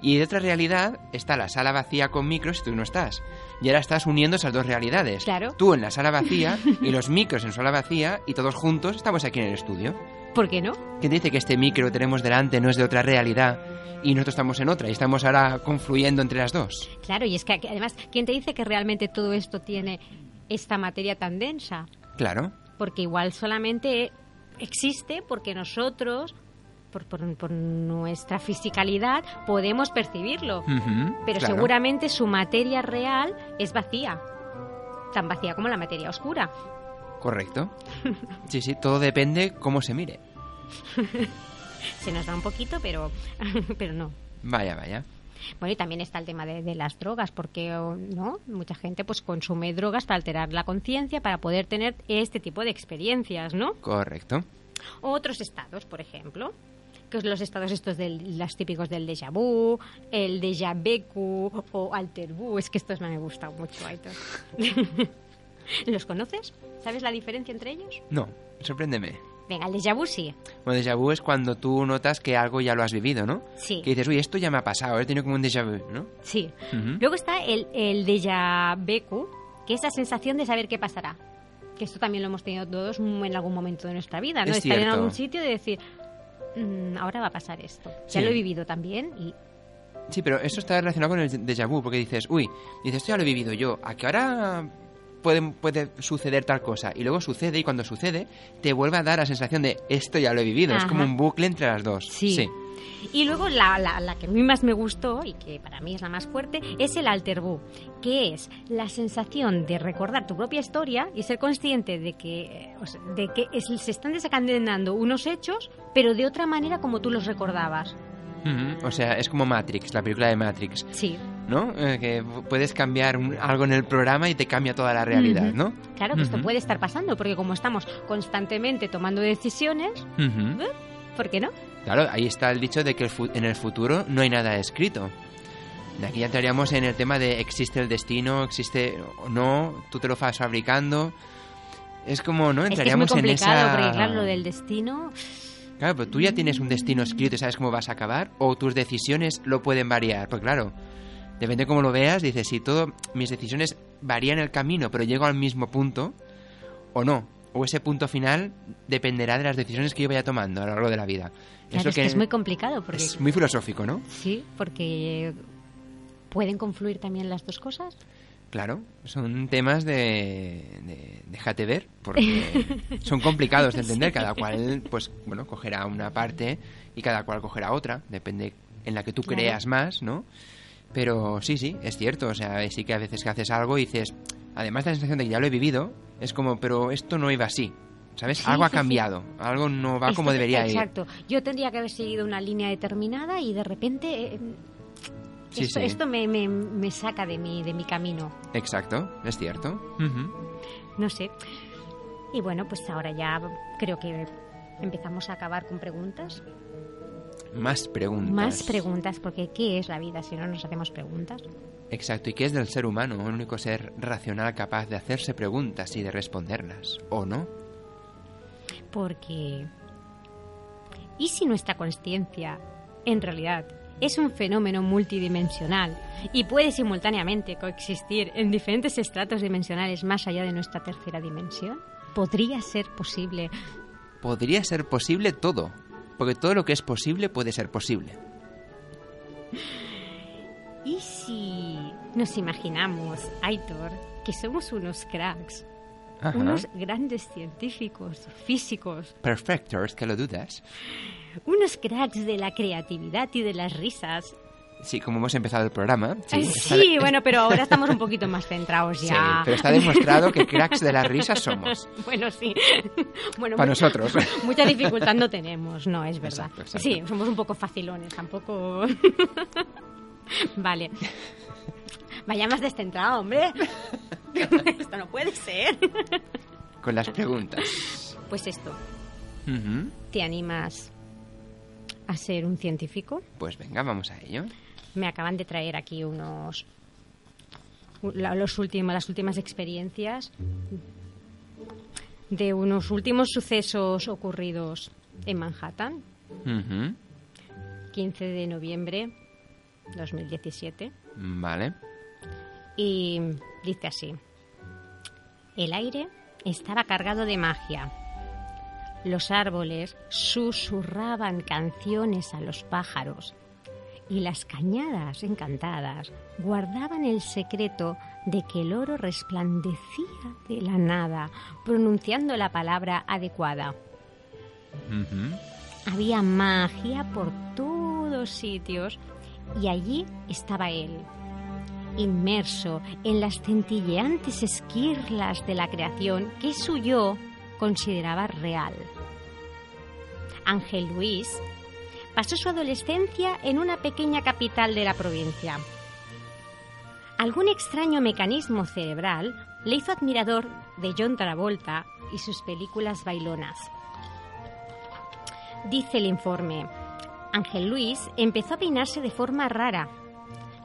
Y de otra realidad está la sala vacía con micros y tú no estás. Y ahora estás uniendo esas dos realidades. Claro. Tú en la sala vacía y los micros en sala vacía y todos juntos estamos aquí en el estudio. ¿Por qué no? ¿Quién dice que este micro que tenemos delante no es de otra realidad y nosotros estamos en otra y estamos ahora confluyendo entre las dos? Claro, y es que además, ¿quién te dice que realmente todo esto tiene esta materia tan densa? Claro. porque igual solamente existe porque nosotros, por, por- por nuestra fisicalidad, podemos percibirlo. Pero claro. seguramente su materia real es vacía, tan vacía como la materia oscura. Correcto. Sí, sí, todo depende cómo se mire. Se nos da un poquito, pero, pero no. Vaya, vaya. Bueno, y también está el tema de, de las drogas, porque o, no mucha gente pues consume drogas para alterar la conciencia, para poder tener este tipo de experiencias, ¿no? Correcto. Otros estados, por ejemplo, que es los estados estos del, los típicos del déjà vu, el déjà vu o alter vu, es que estos me han gustado mucho, Aitor. ¿Los conoces? ¿Sabes la diferencia entre ellos? No, sorpréndeme. Venga, el déjà vu sí. Bueno, déjà vu es cuando tú notas que algo ya lo has vivido, ¿no? Sí. Que dices, uy, esto ya me ha pasado, he tenido como un déjà vu, ¿no? Sí. Ujú. Luego está el, el déjà vu, que es la sensación de saber qué pasará. Que esto también lo hemos tenido todos en algún momento de nuestra vida, ¿no? Es Estar en cierto. algún sitio y decir, "Mm, ahora va a pasar esto. Ya Sí. lo he vivido también y Sí, pero eso está relacionado con el déjà vu, porque dices, uy, dices, esto ya lo he vivido yo, ¿a qué ahora puede, puede suceder tal cosa? Y luego sucede, y cuando sucede, te vuelve a dar la sensación de, esto ya lo he vivido. Es como un bucle entre las dos. Sí. Y luego la, la- la que a mí más me gustó y que para mí es la más fuerte es el alterbú, que es la sensación de recordar tu propia historia y ser consciente de que, eh, de que es- se están desencadenando unos hechos, pero de otra manera como tú los recordabas. Ujú, O sea, es como Matrix, la película de Matrix, Sí, ¿no? Eh, que puedes cambiar un- algo en el programa y te cambia toda la realidad, Ujú. ¿no? claro que esto Ujú. puede estar pasando, porque como estamos constantemente tomando decisiones, Ujú. ¿Por qué no? Claro, ahí está el dicho de que el en el futuro no hay nada escrito. De aquí ya entraríamos en el tema de existe el destino, existe o no, tú te lo vas fabricando. Es como, ¿no? Es que es muy Entraríamos en complicado, esa... porque claro, lo del destino... Claro, pero tú ya tienes un destino escrito y sabes cómo vas a acabar, o tus decisiones lo pueden variar. Pues claro, depende de cómo lo veas, dices, si todo, mis decisiones varían el camino, pero llego al mismo punto, o no. O ese punto final dependerá de las decisiones que yo vaya tomando a lo largo de la vida. Claro, Eso es que es muy complicado, porque... es muy filosófico, ¿no? Sí, porque pueden confluir también las dos cosas. Claro, son temas de, de déjate ver, porque son complicados de entender. Cada cual, pues, bueno, cogerá una parte y cada cual cogerá otra, depende en la que tú Claro. creas más, ¿no? Pero sí, sí, es cierto. O sea, sí que a veces que haces algo y dices, además de la sensación de que ya lo he vivido, es como, pero esto no iba así, ¿sabes? Sí, algo ha sí, sí. cambiado, algo no va Esto- como debería ir. Exacto. Yo tendría que haber seguido una línea determinada y de repente eh, Sí, esto, sí. esto me, me- me saca de mi, de mi camino. Exacto, es cierto. Ujú. No sé. Y bueno, pues ahora ya creo que empezamos a acabar con preguntas. Más preguntas. Más preguntas, porque ¿qué es la vida si no nos hacemos preguntas? Exacto, ¿y qué es del ser humano? El único ser racional capaz de hacerse preguntas y de responderlas, ¿o no? Porque... ¿Y si nuestra consciencia en realidad es un fenómeno multidimensional y puede simultáneamente coexistir en diferentes estratos dimensionales más allá de nuestra tercera dimensión? ¿Podría ser posible? Podría ser posible todo, porque todo lo que es posible puede ser posible. ¿Y nos imaginamos, Aitor, que somos unos cracks, Ajá. unos grandes científicos, físicos, Perfectos, que lo dudas. unos cracks de la creatividad y de las risas? Sí, como hemos empezado el programa. Sí, Sí, bueno, pero ahora estamos un poquito más centrados Sí, ya. pero está demostrado que cracks de la risa somos. Bueno, sí. Bueno, Para mucha- nosotros. Mucha dificultad no tenemos, no, es verdad. Exacto, exacto. Sí, somos un poco facilones, tampoco... vale. Vaya más descentrado, hombre. Esto no puede ser. Con las preguntas. Pues esto. ¿te animas a ser un científico? Pues venga, vamos a ello. Me acaban de traer aquí unos... Los últimos, las últimas experiencias de unos últimos sucesos ocurridos en Manhattan, Ujú. 15 de noviembre 2017. Vale. Y dice así, el aire estaba cargado de magia. Los árboles susurraban canciones a los pájaros y las cañadas encantadas guardaban el secreto de que el oro resplandecía de la nada, pronunciando la palabra adecuada. Había magia por todos sitios y allí estaba él, inmerso en las centilleantes esquirlas de la creación que su yo consideraba real. Ángel Luis pasó su adolescencia en una pequeña capital de la provincia. Algún extraño mecanismo cerebral le hizo admirador de John Travolta y sus películas bailonas. Dice el informe, Ángel Luis empezó a peinarse de forma rara.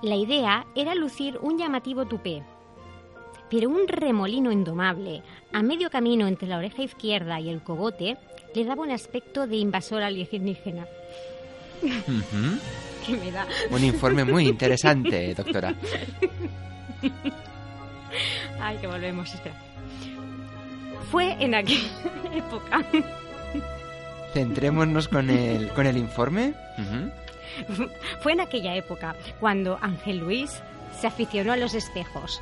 La idea era lucir un llamativo tupé, pero un remolino indomable a medio camino entre la oreja izquierda y el cogote le daba un aspecto de invasor alienígena. Ujú. ¿Qué me da? Un informe muy interesante, doctora. Ay, que volvemos, espera. Fue en aquella época Centrémonos con el, con el informe. Fue en aquella época cuando Ángel Luis se aficionó a los espejos.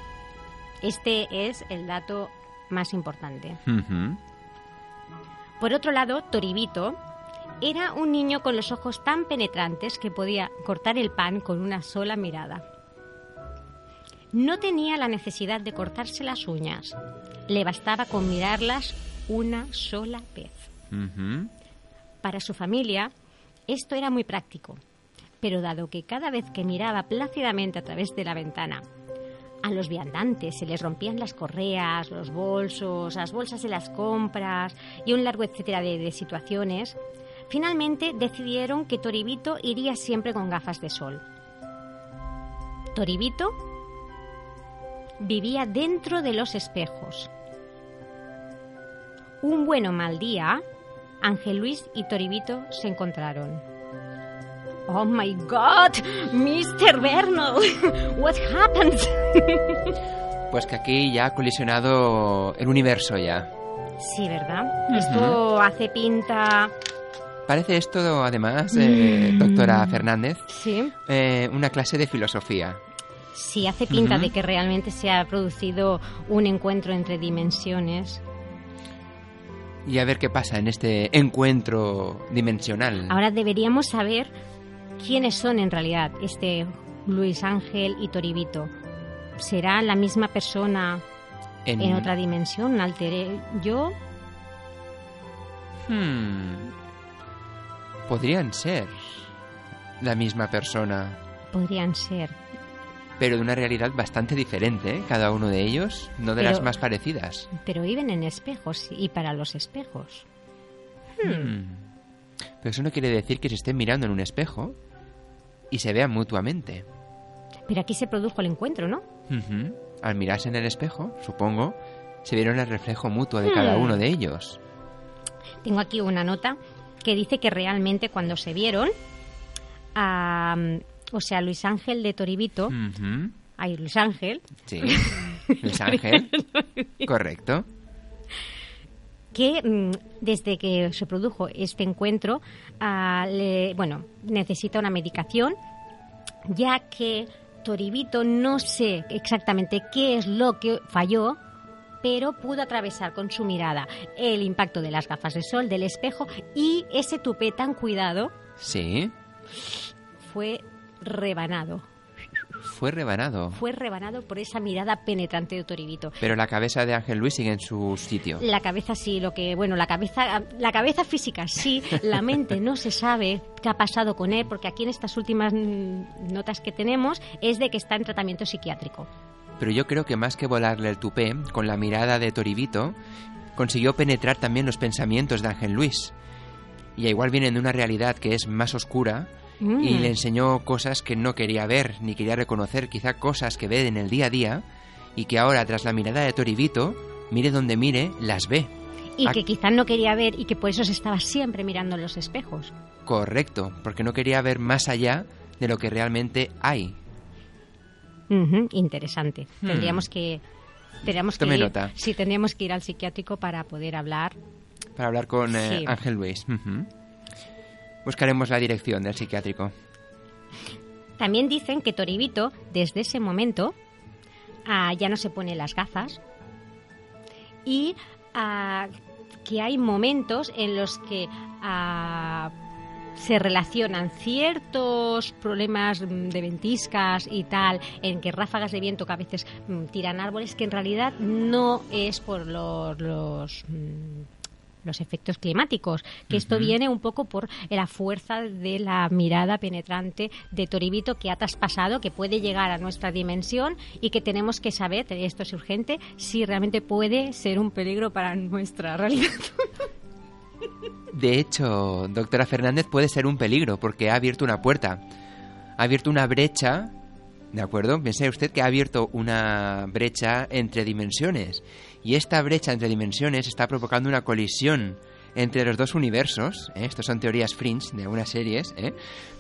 Este es el dato más importante. Por otro lado, Toribito Era un niño con los ojos tan penetrantes que podía cortar el pan con una sola mirada. No tenía la necesidad de cortarse las uñas. Le bastaba con mirarlas una sola vez. Para su familia, esto era muy práctico, pero dado que cada vez que miraba plácidamente a través de la ventana, a los viandantes se les rompían las correas, los bolsos, las bolsas de las compras y un largo etcétera de, situaciones, finalmente decidieron que Toribito iría siempre con gafas de sol. Toribito vivía dentro de los espejos. Un buen o mal día, Ángel Luis y Toribito se encontraron. Oh my god, Mr. Bernal, what happened? Pues que aquí ya ha colisionado el universo ya. sí, ¿verdad? Esto hace pinta. Parece esto, además, eh, Mm. doctora Fernández, Sí, eh, una clase de filosofía. sí, hace pinta de que realmente se ha producido un encuentro entre dimensiones. Y a ver qué pasa en este encuentro dimensional. Ahora deberíamos saber quiénes son en realidad este Luis Ángel y Toribito. ¿Será la misma persona en otra dimensión, un alter yo? Hmm. Podrían ser la misma persona, Podrían ser. pero de una realidad bastante diferente, ¿eh? cada uno de ellos, no de Pero- las más parecidas. Pero viven en espejos y para los espejos. Hmm. Pero eso no quiere decir que se estén mirando en un espejo y se vean mutuamente. Pero aquí se produjo el encuentro, ¿no? Al mirarse en el espejo, supongo, se vieron el reflejo mutuo de cada Hmm. uno de ellos. Tengo aquí una nota que dice que realmente cuando se vieron, a, o sea, Luis Ángel de Toribito, Ujú. ay, Luis Ángel, Sí. Luis Ángel. Correcto. Que mm, desde que se produjo este encuentro, ah, le- bueno, necesita una medicación, ya que Toribito no sé exactamente qué es lo que falló, pero pudo atravesar con su mirada el impacto de las gafas de sol, del espejo y ese tupé tan cuidado Sí. fue rebanado. Fue rebanado. Fue rebanado por esa mirada penetrante de Toribito. Pero la cabeza de Ángel Luis sigue en su sitio. La cabeza sí, lo que, bueno, la cabeza, la cabeza física sí, la mente no se sabe qué ha pasado con él, porque aquí en estas últimas notas que tenemos es de que está en tratamiento psiquiátrico. Pero yo creo que más que volarle el tupé, con la mirada de Toribito, consiguió penetrar también los pensamientos de Ángel Luis. Y igual vienen de una realidad que es más oscura Mm. y le enseñó cosas que no quería ver ni quería reconocer, quizá cosas que ve en el día a día y que ahora tras la mirada de Toribito, mire donde mire, las ve. Y que quizás no quería ver y que por eso se estaba siempre mirando en los espejos. Correcto, porque no quería ver más allá de lo que realmente hay. Interesante. Hmm. Tendríamos que... Tendríamos que ir, nota. Sí, tendríamos que ir al psiquiátrico para poder hablar. Para hablar con eh, Sí. Ángel Luis. Buscaremos la dirección del psiquiátrico. También dicen que Toribito, desde ese momento, ah, ya no se pone las gafas y ah, que hay momentos en los que ah, se relacionan ciertos problemas mm, de ventiscas y tal, en que ráfagas de viento que a veces mm, tiran árboles, que en realidad no es por los... mm, los efectos climáticos, que esto viene un poco por la fuerza de la mirada penetrante de Toribito que ha traspasado, que puede llegar a nuestra dimensión y que tenemos que saber, esto es urgente, si realmente puede ser un peligro para nuestra realidad. De hecho, doctora Fernández puede ser un peligro porque ha abierto una puerta. Ha abierto una brecha, ¿de acuerdo? Piense usted que ha abierto una brecha entre dimensiones. Y esta brecha entre dimensiones está provocando una colisión entre los dos universos. ¿eh? Estos son teorías fringe de algunas series, ¿eh?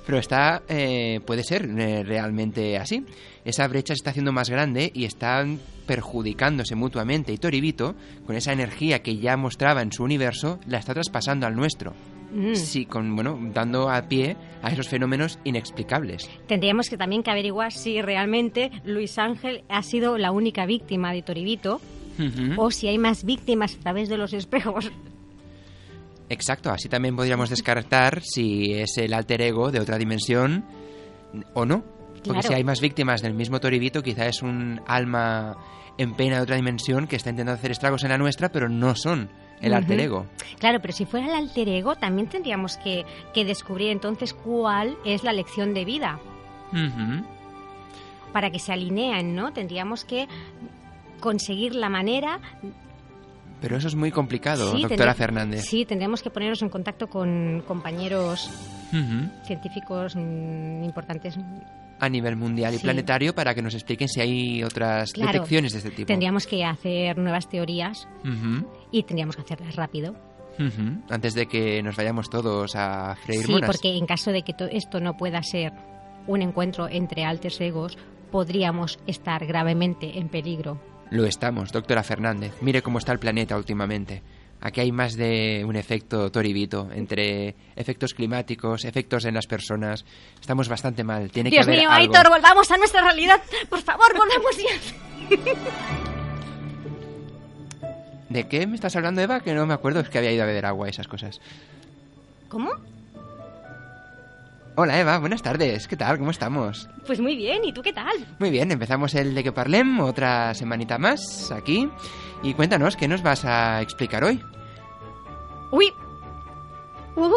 pero está eh, puede ser eh, realmente así. Esa brecha se está haciendo más grande y están perjudicándose mutuamente. Y Toribito, con esa energía que ya mostraba en su universo, la está traspasando al nuestro. Mm. Sí, con bueno, dando a pie a esos fenómenos inexplicables. Tendríamos que también que averiguar si realmente Luis Ángel ha sido la única víctima de Toribito O si hay más víctimas a través de los espejos. Exacto, así también podríamos descartar si es el alter ego de otra dimensión o no. Porque Claro. si hay más víctimas del mismo Toribito, quizá es un alma en pena de otra dimensión que está intentando hacer estragos en la nuestra, pero no son el alter ego. Claro, pero si fuera el alter ego, también tendríamos que, que descubrir entonces cuál es la lección de vida para que se alineen, ¿no? Tendríamos que conseguir la manera. Pero eso es muy complicado, Sí, doctora Fernández. Sí, tendríamos que ponernos en contacto con compañeros Ujú. científicos mm, importantes. A nivel mundial y Sí. planetario para que nos expliquen si hay otras Claro, detecciones de este tipo. Tendríamos que hacer nuevas teorías Ujú. y tendríamos que hacerlas rápido. Ujú. Antes de que nos vayamos todos a freír Sí, monas. porque en caso de que to- esto no pueda ser un encuentro entre alter egos, podríamos estar gravemente en peligro. Lo estamos, doctora Fernández. Mire cómo está el planeta últimamente. Aquí hay más de un efecto toribito, entre efectos climáticos, efectos en las personas. Estamos bastante mal. Tiene Dios que haber mío, algo. Aitor, volvamos a nuestra realidad. Por favor, volvamos ya. ¿De qué me estás hablando, Eva? Que no me acuerdo, es que había ido a beber agua y esas cosas. ¿Cómo? Hola, Eva, buenas tardes. ¿Qué tal? ¿Cómo estamos? Pues muy bien, ¿y tú qué tal? Muy bien, empezamos el de que parlem, otra semanita más aquí. Y cuéntanos, ¿qué nos vas a explicar hoy? Uy. Ujú.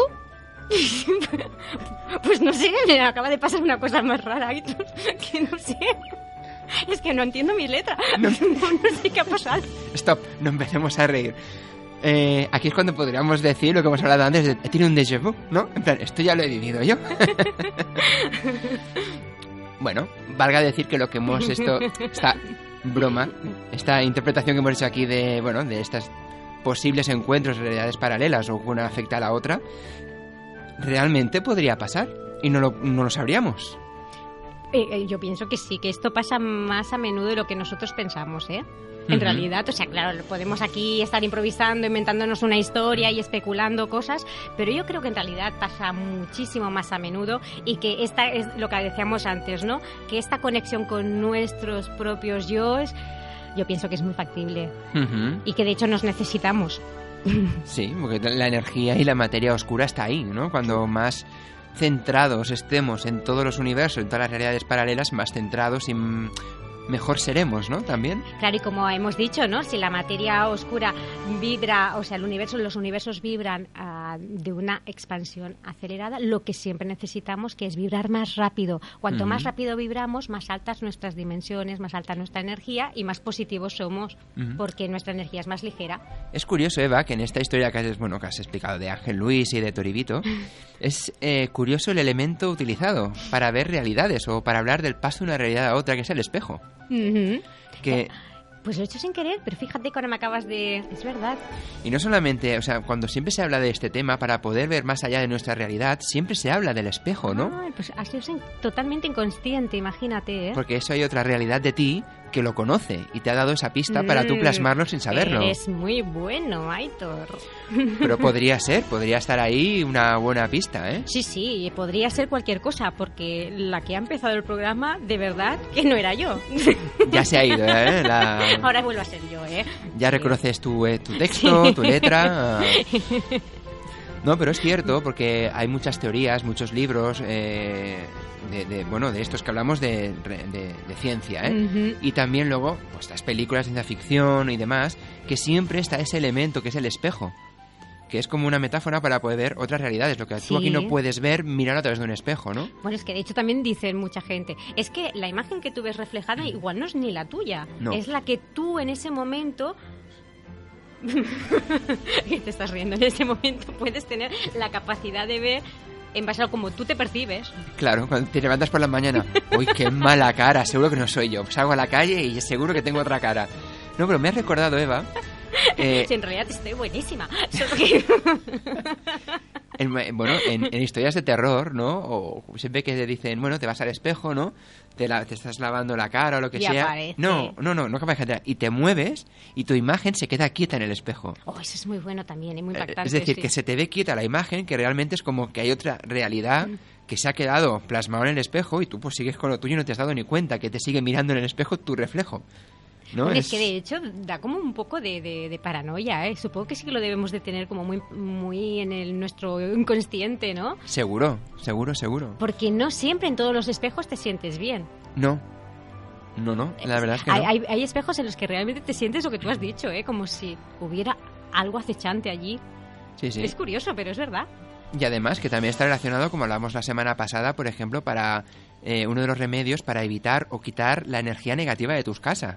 pues no sé, me acaba de pasar una cosa más rara, que no sé. Es que no entiendo mi letra. No. No, no sé qué ha pasado. Stop, no empecemos a reír. Eh, aquí es cuando podríamos decir lo que hemos hablado antes de tiene un déjà vu, ¿no? En plan, esto ya lo he vivido yo. bueno, valga decir que lo que hemos esto esta broma, esta interpretación que hemos hecho aquí de, bueno, de estas posibles encuentros de realidades paralelas o una afecta a la otra, realmente podría pasar y no lo, no lo sabríamos. Eh, eh, yo pienso que sí, que esto pasa más a menudo de lo que nosotros pensamos, ¿eh? En realidad, o sea, claro, podemos aquí estar improvisando, inventándonos una historia y especulando cosas, pero yo creo que en realidad pasa muchísimo más a menudo y que esta es lo que decíamos antes, ¿no? Que esta conexión con nuestros propios yoes, yo pienso que es muy factible y que de hecho nos necesitamos. Sí, porque la energía y la materia oscura está ahí, ¿no? Cuando más centrados estemos en todos los universos, en todas las realidades paralelas, más centrados y mejor seremos, ¿no? También. Claro, y como hemos dicho, ¿no? Si la materia oscura vibra, o sea, el universo, los universos vibran ah, de una expansión acelerada, lo que siempre necesitamos que es vibrar más rápido. Cuanto más rápido vibramos, más altas nuestras dimensiones, más alta nuestra energía y más positivos somos, porque nuestra energía es más ligera. Es curioso, Eva, que en esta historia que has, bueno, que has explicado de Ángel Luis y de Toribito, es eh, curioso el elemento utilizado para ver realidades o para hablar del paso de una realidad a otra, que es el espejo. Ujú. Que, Pues lo he hecho sin querer, pero fíjate que ahora me acabas de... Es verdad. y no solamente, o sea, cuando siempre se habla de este tema, para poder ver más allá de nuestra realidad, siempre se habla del espejo, ¿no? Pues ha sido totalmente inconsciente, imagínate, ¿eh? Porque eso hay otra realidad de ti que lo conoce y te ha dado esa pista para tú Mm, plasmarlo sin saberlo. Eres muy bueno, Aitor. Pero podría ser, podría estar ahí una buena pista, ¿eh? Sí, sí, podría ser cualquier cosa, porque la que ha empezado el programa, de verdad, que no era yo. Ya se ha ido, ¿eh? La- Ahora vuelvo a ser yo, ¿eh? Ya reconoces tu, eh, tu texto, tu letra. No, pero es cierto, porque hay muchas teorías, muchos libros eh, de, de, bueno, de estos que hablamos de, de- de ciencia, ¿eh? Y también luego, pues las películas de ciencia ficción y demás, que siempre está ese elemento que es el espejo. Que es como una metáfora para poder ver otras realidades. Lo que tú aquí no puedes ver, mirar a través de un espejo, ¿no? Bueno, es que de hecho también dicen mucha gente, es que la imagen que tú ves reflejada igual no es ni la tuya, No. es la que tú en ese momento... que te estás riendo, en ese momento puedes tener la capacidad de ver en base a cómo tú te percibes. Claro, cuando te levantas por la mañana, uy, qué mala cara, seguro que no soy yo. Salgo a la calle y seguro que tengo otra cara. No, pero me has recordado, Eva, eh, Si en realidad estoy buenísima. Solo que- en- bueno, en, en historias de terror, ¿no? O siempre que te dicen, bueno, te vas al espejo, ¿no? Te, la- te estás lavando la cara o lo que Y sea. aparece. No, no, no, no aparece. Y te mueves y tu imagen se queda quieta en el espejo. Oh, eso es muy bueno también y muy Eh, impactante. Es decir, sí. que se te ve quieta la imagen, que realmente es como que hay otra realidad que se ha quedado plasmado en el espejo y tú pues sigues con lo tuyo y no te has dado ni cuenta que te sigue mirando en el espejo tu reflejo. ¿No? Bueno, es... que de hecho da como un poco de, de- de paranoia, ¿eh? Supongo que sí que lo debemos de tener como muy, muy en el, nuestro inconsciente, ¿no? Seguro, seguro, seguro. Porque no siempre en todos los espejos te sientes bien. No. No, no, la verdad es que hay, no. hay- hay espejos en los que realmente te sientes lo que tú has dicho, ¿eh? Como si hubiera algo acechante allí. Sí, sí. Es curioso, pero es verdad. Y además que también está relacionado, como hablamos la semana pasada, por ejemplo, para eh, uno de los remedios para evitar o quitar la energía negativa de tus casas.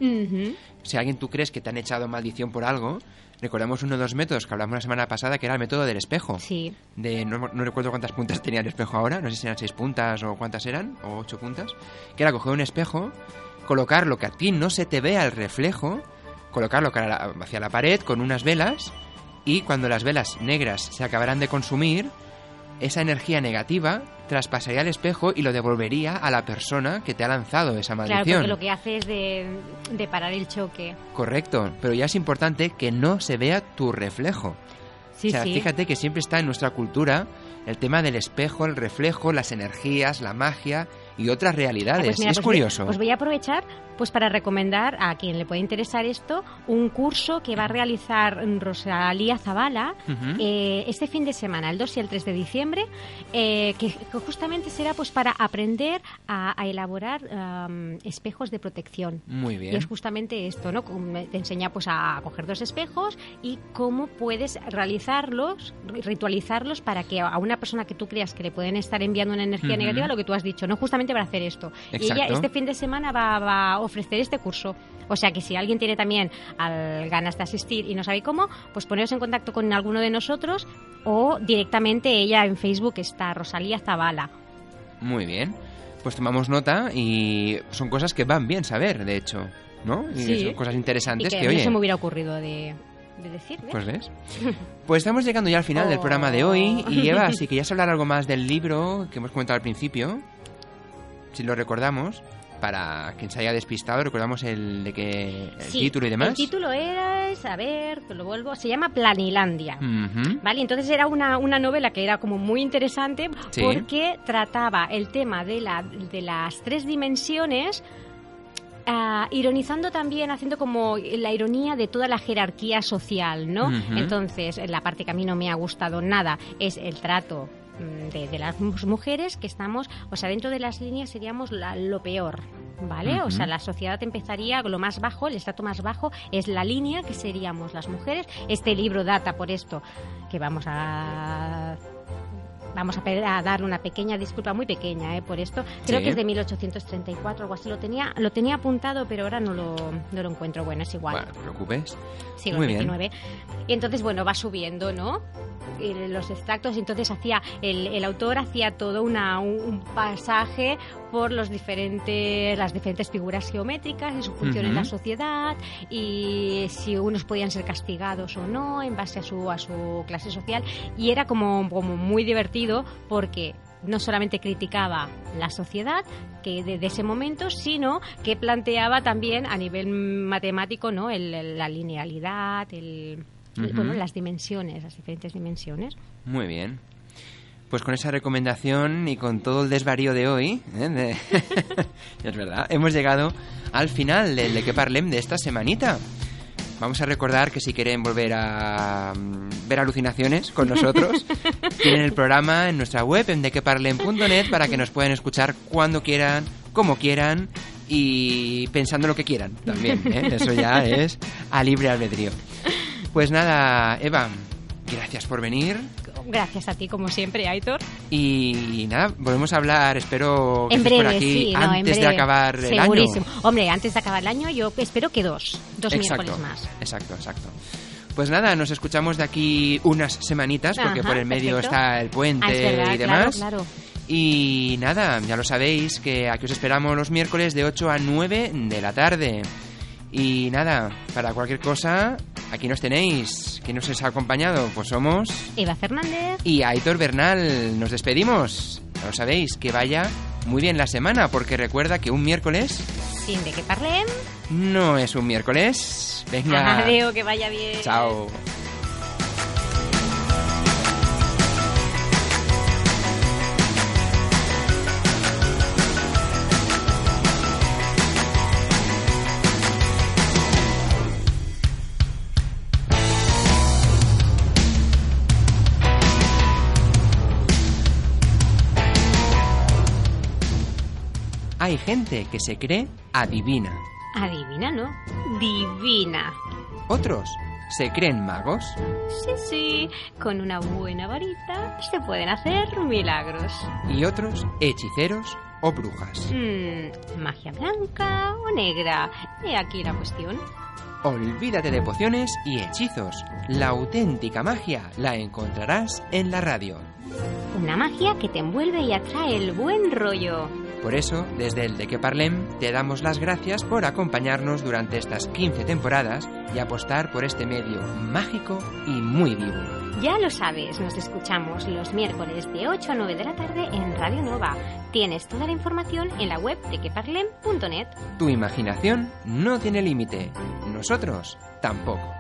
Si alguien tú crees que te han echado maldición por algo, recordamos uno de los métodos que hablamos la semana pasada, que era el método del espejo. Sí. De, no, no recuerdo cuántas puntas tenía el espejo ahora, no sé si eran seis puntas o cuántas eran, o ocho puntas, que era coger un espejo, colocarlo que a ti no se te vea el reflejo, colocarlo hacia la pared con unas velas y cuando las velas negras se acabarán de consumir, esa energía negativa traspasaría al espejo y lo devolvería a la persona que te ha lanzado esa Claro, maldición. porque lo que hace es de, de parar el choque. Correcto, pero ya es importante que no se vea tu reflejo. Sí, o sea, sí. fíjate que siempre está en nuestra cultura el tema del espejo, el reflejo, las energías, la magia y otras realidades. Ah, pues mira, es pues curioso. voy- Os voy a aprovechar pues para recomendar a quien le pueda interesar esto un curso que va a realizar Rosalía Zavala eh, este fin de semana, el 2 y el 3 de diciembre, eh, que, que justamente será pues para aprender a, a elaborar am, espejos de protección. Muy Y bien. es justamente esto, ¿no? Te enseña pues a coger dos espejos y cómo puedes realizarlos, ri- ritualizarlos para que a una persona que tú creas que le pueden estar enviando una energía negativa, lo que tú has dicho, ¿no? Justamente para hacer esto. Y ella Exacto. este fin de semana va, va a ofrecer este curso. O sea que si alguien tiene también al- ganas de asistir y no sabe cómo, pues poneros en contacto con alguno de nosotros o directamente ella en Facebook está, Rosalía Zavala. Muy bien. Pues tomamos nota y son cosas que van bien saber, de hecho. ¿No? Y Sí. son cosas Y interesantes que, que, a mí no oye. se me hubiera ocurrido de, de decir, ¿ves? Pues ves. Pues estamos llegando ya al final del Oh. programa de hoy. Y Eva, si querías hablar algo más del libro que hemos comentado al principio, si lo recordamos, para quien se haya despistado, recordamos el de que el Sí, título y demás. El título era, a ver, que lo vuelvo, se llama Planilandia. Vale, entonces era una, una novela que era como muy interesante Sí. porque trataba el tema de, la, de las tres dimensiones, ah, ironizando también, haciendo como la ironía de toda la jerarquía social, ¿no? Ujú. Entonces, la parte que a mí no me ha gustado nada es el trato de, de las mu- mujeres que estamos, o sea, dentro de las líneas seríamos la- lo peor, ¿vale? O sea, la sociedad empezaría, lo más bajo, el estrato más bajo es la línea que seríamos las mujeres. Este libro data por esto, que vamos a... Vamos a, a dar una pequeña disculpa, muy pequeña, ¿eh? por esto. Creo Sí. que es de 1834, algo así. Lo tenía, lo tenía apuntado, pero ahora no lo, no lo encuentro. Bueno, es igual. Bueno, no te preocupes. siglo Muy bien. Y entonces, bueno, va subiendo, ¿no? Los extractos, entonces hacía, el, el autor hacía todo una, un, un pasaje por los diferentes, las diferentes figuras geométricas y su función en la sociedad, y si unos podían ser castigados o no, en base a su, a su clase social. Y era como, como muy divertido porque no solamente criticaba la sociedad que de, de ese momento, sino que planteaba también a nivel matemático ¿no? El- el- la linealidad, el, bueno, las dimensiones, las diferentes dimensiones. Muy bien. Pues con esa recomendación y con todo el desvarío de hoy, ¿eh? de- es verdad, hemos llegado al final del de que parlem de esta semanita. Vamos a recordar que si quieren volver a mm, ver alucinaciones con nosotros, tienen el programa en nuestra web en dequeparlem.net para que nos puedan escuchar cuando quieran, como quieran y pensando lo que quieran también. ¿eh? Eso ya es a libre albedrío. Pues nada, Eva, gracias por venir. Gracias a ti, como siempre, Aitor. Y nada, volvemos a hablar, espero que En estés por aquí sí, no, en antes de acabar el año. Segurísimo. Hombre, antes de acabar el año, yo espero que dos. Dos exacto, miércoles más. Exacto, exacto. Pues nada, nos escuchamos de aquí unas semanitas, porque Ajá, por el medio perfecto. está el puente Ah, es verdad, y demás. claro, claro. Y nada, ya lo sabéis, que aquí os esperamos los miércoles de 8 a 9 de la tarde. Y nada, para cualquier cosa, aquí nos tenéis. ¿Quién nos ha acompañado? Pues somos... Eva Fernández. Y Aitor Bernal, nos despedimos. Ya lo sabéis, que vaya muy bien la semana, porque recuerda que un miércoles Sin de que parlem. no es un miércoles. Venga. Adeo, que vaya bien. Chao. Hay gente que se cree adivina. Adivina, ¿no? Divina. Otros se creen magos. Sí, sí, con una buena varita se pueden hacer milagros. Y otros hechiceros o brujas. Mm, magia blanca o negra. He aquí la cuestión. Olvídate de pociones y hechizos. La auténtica magia la encontrarás en la radio. Una magia que te envuelve y atrae el buen rollo. Por eso, desde el de que parlem, te damos las gracias por acompañarnos durante estas 15 temporadas y apostar por este medio mágico y muy vivo. Ya lo sabes, nos escuchamos los miércoles de 8 a 9 de la tarde en Radio Nova. Tienes toda la información en la web de queparlem.net. Tu imaginación no tiene límite. Nosotros tampoco.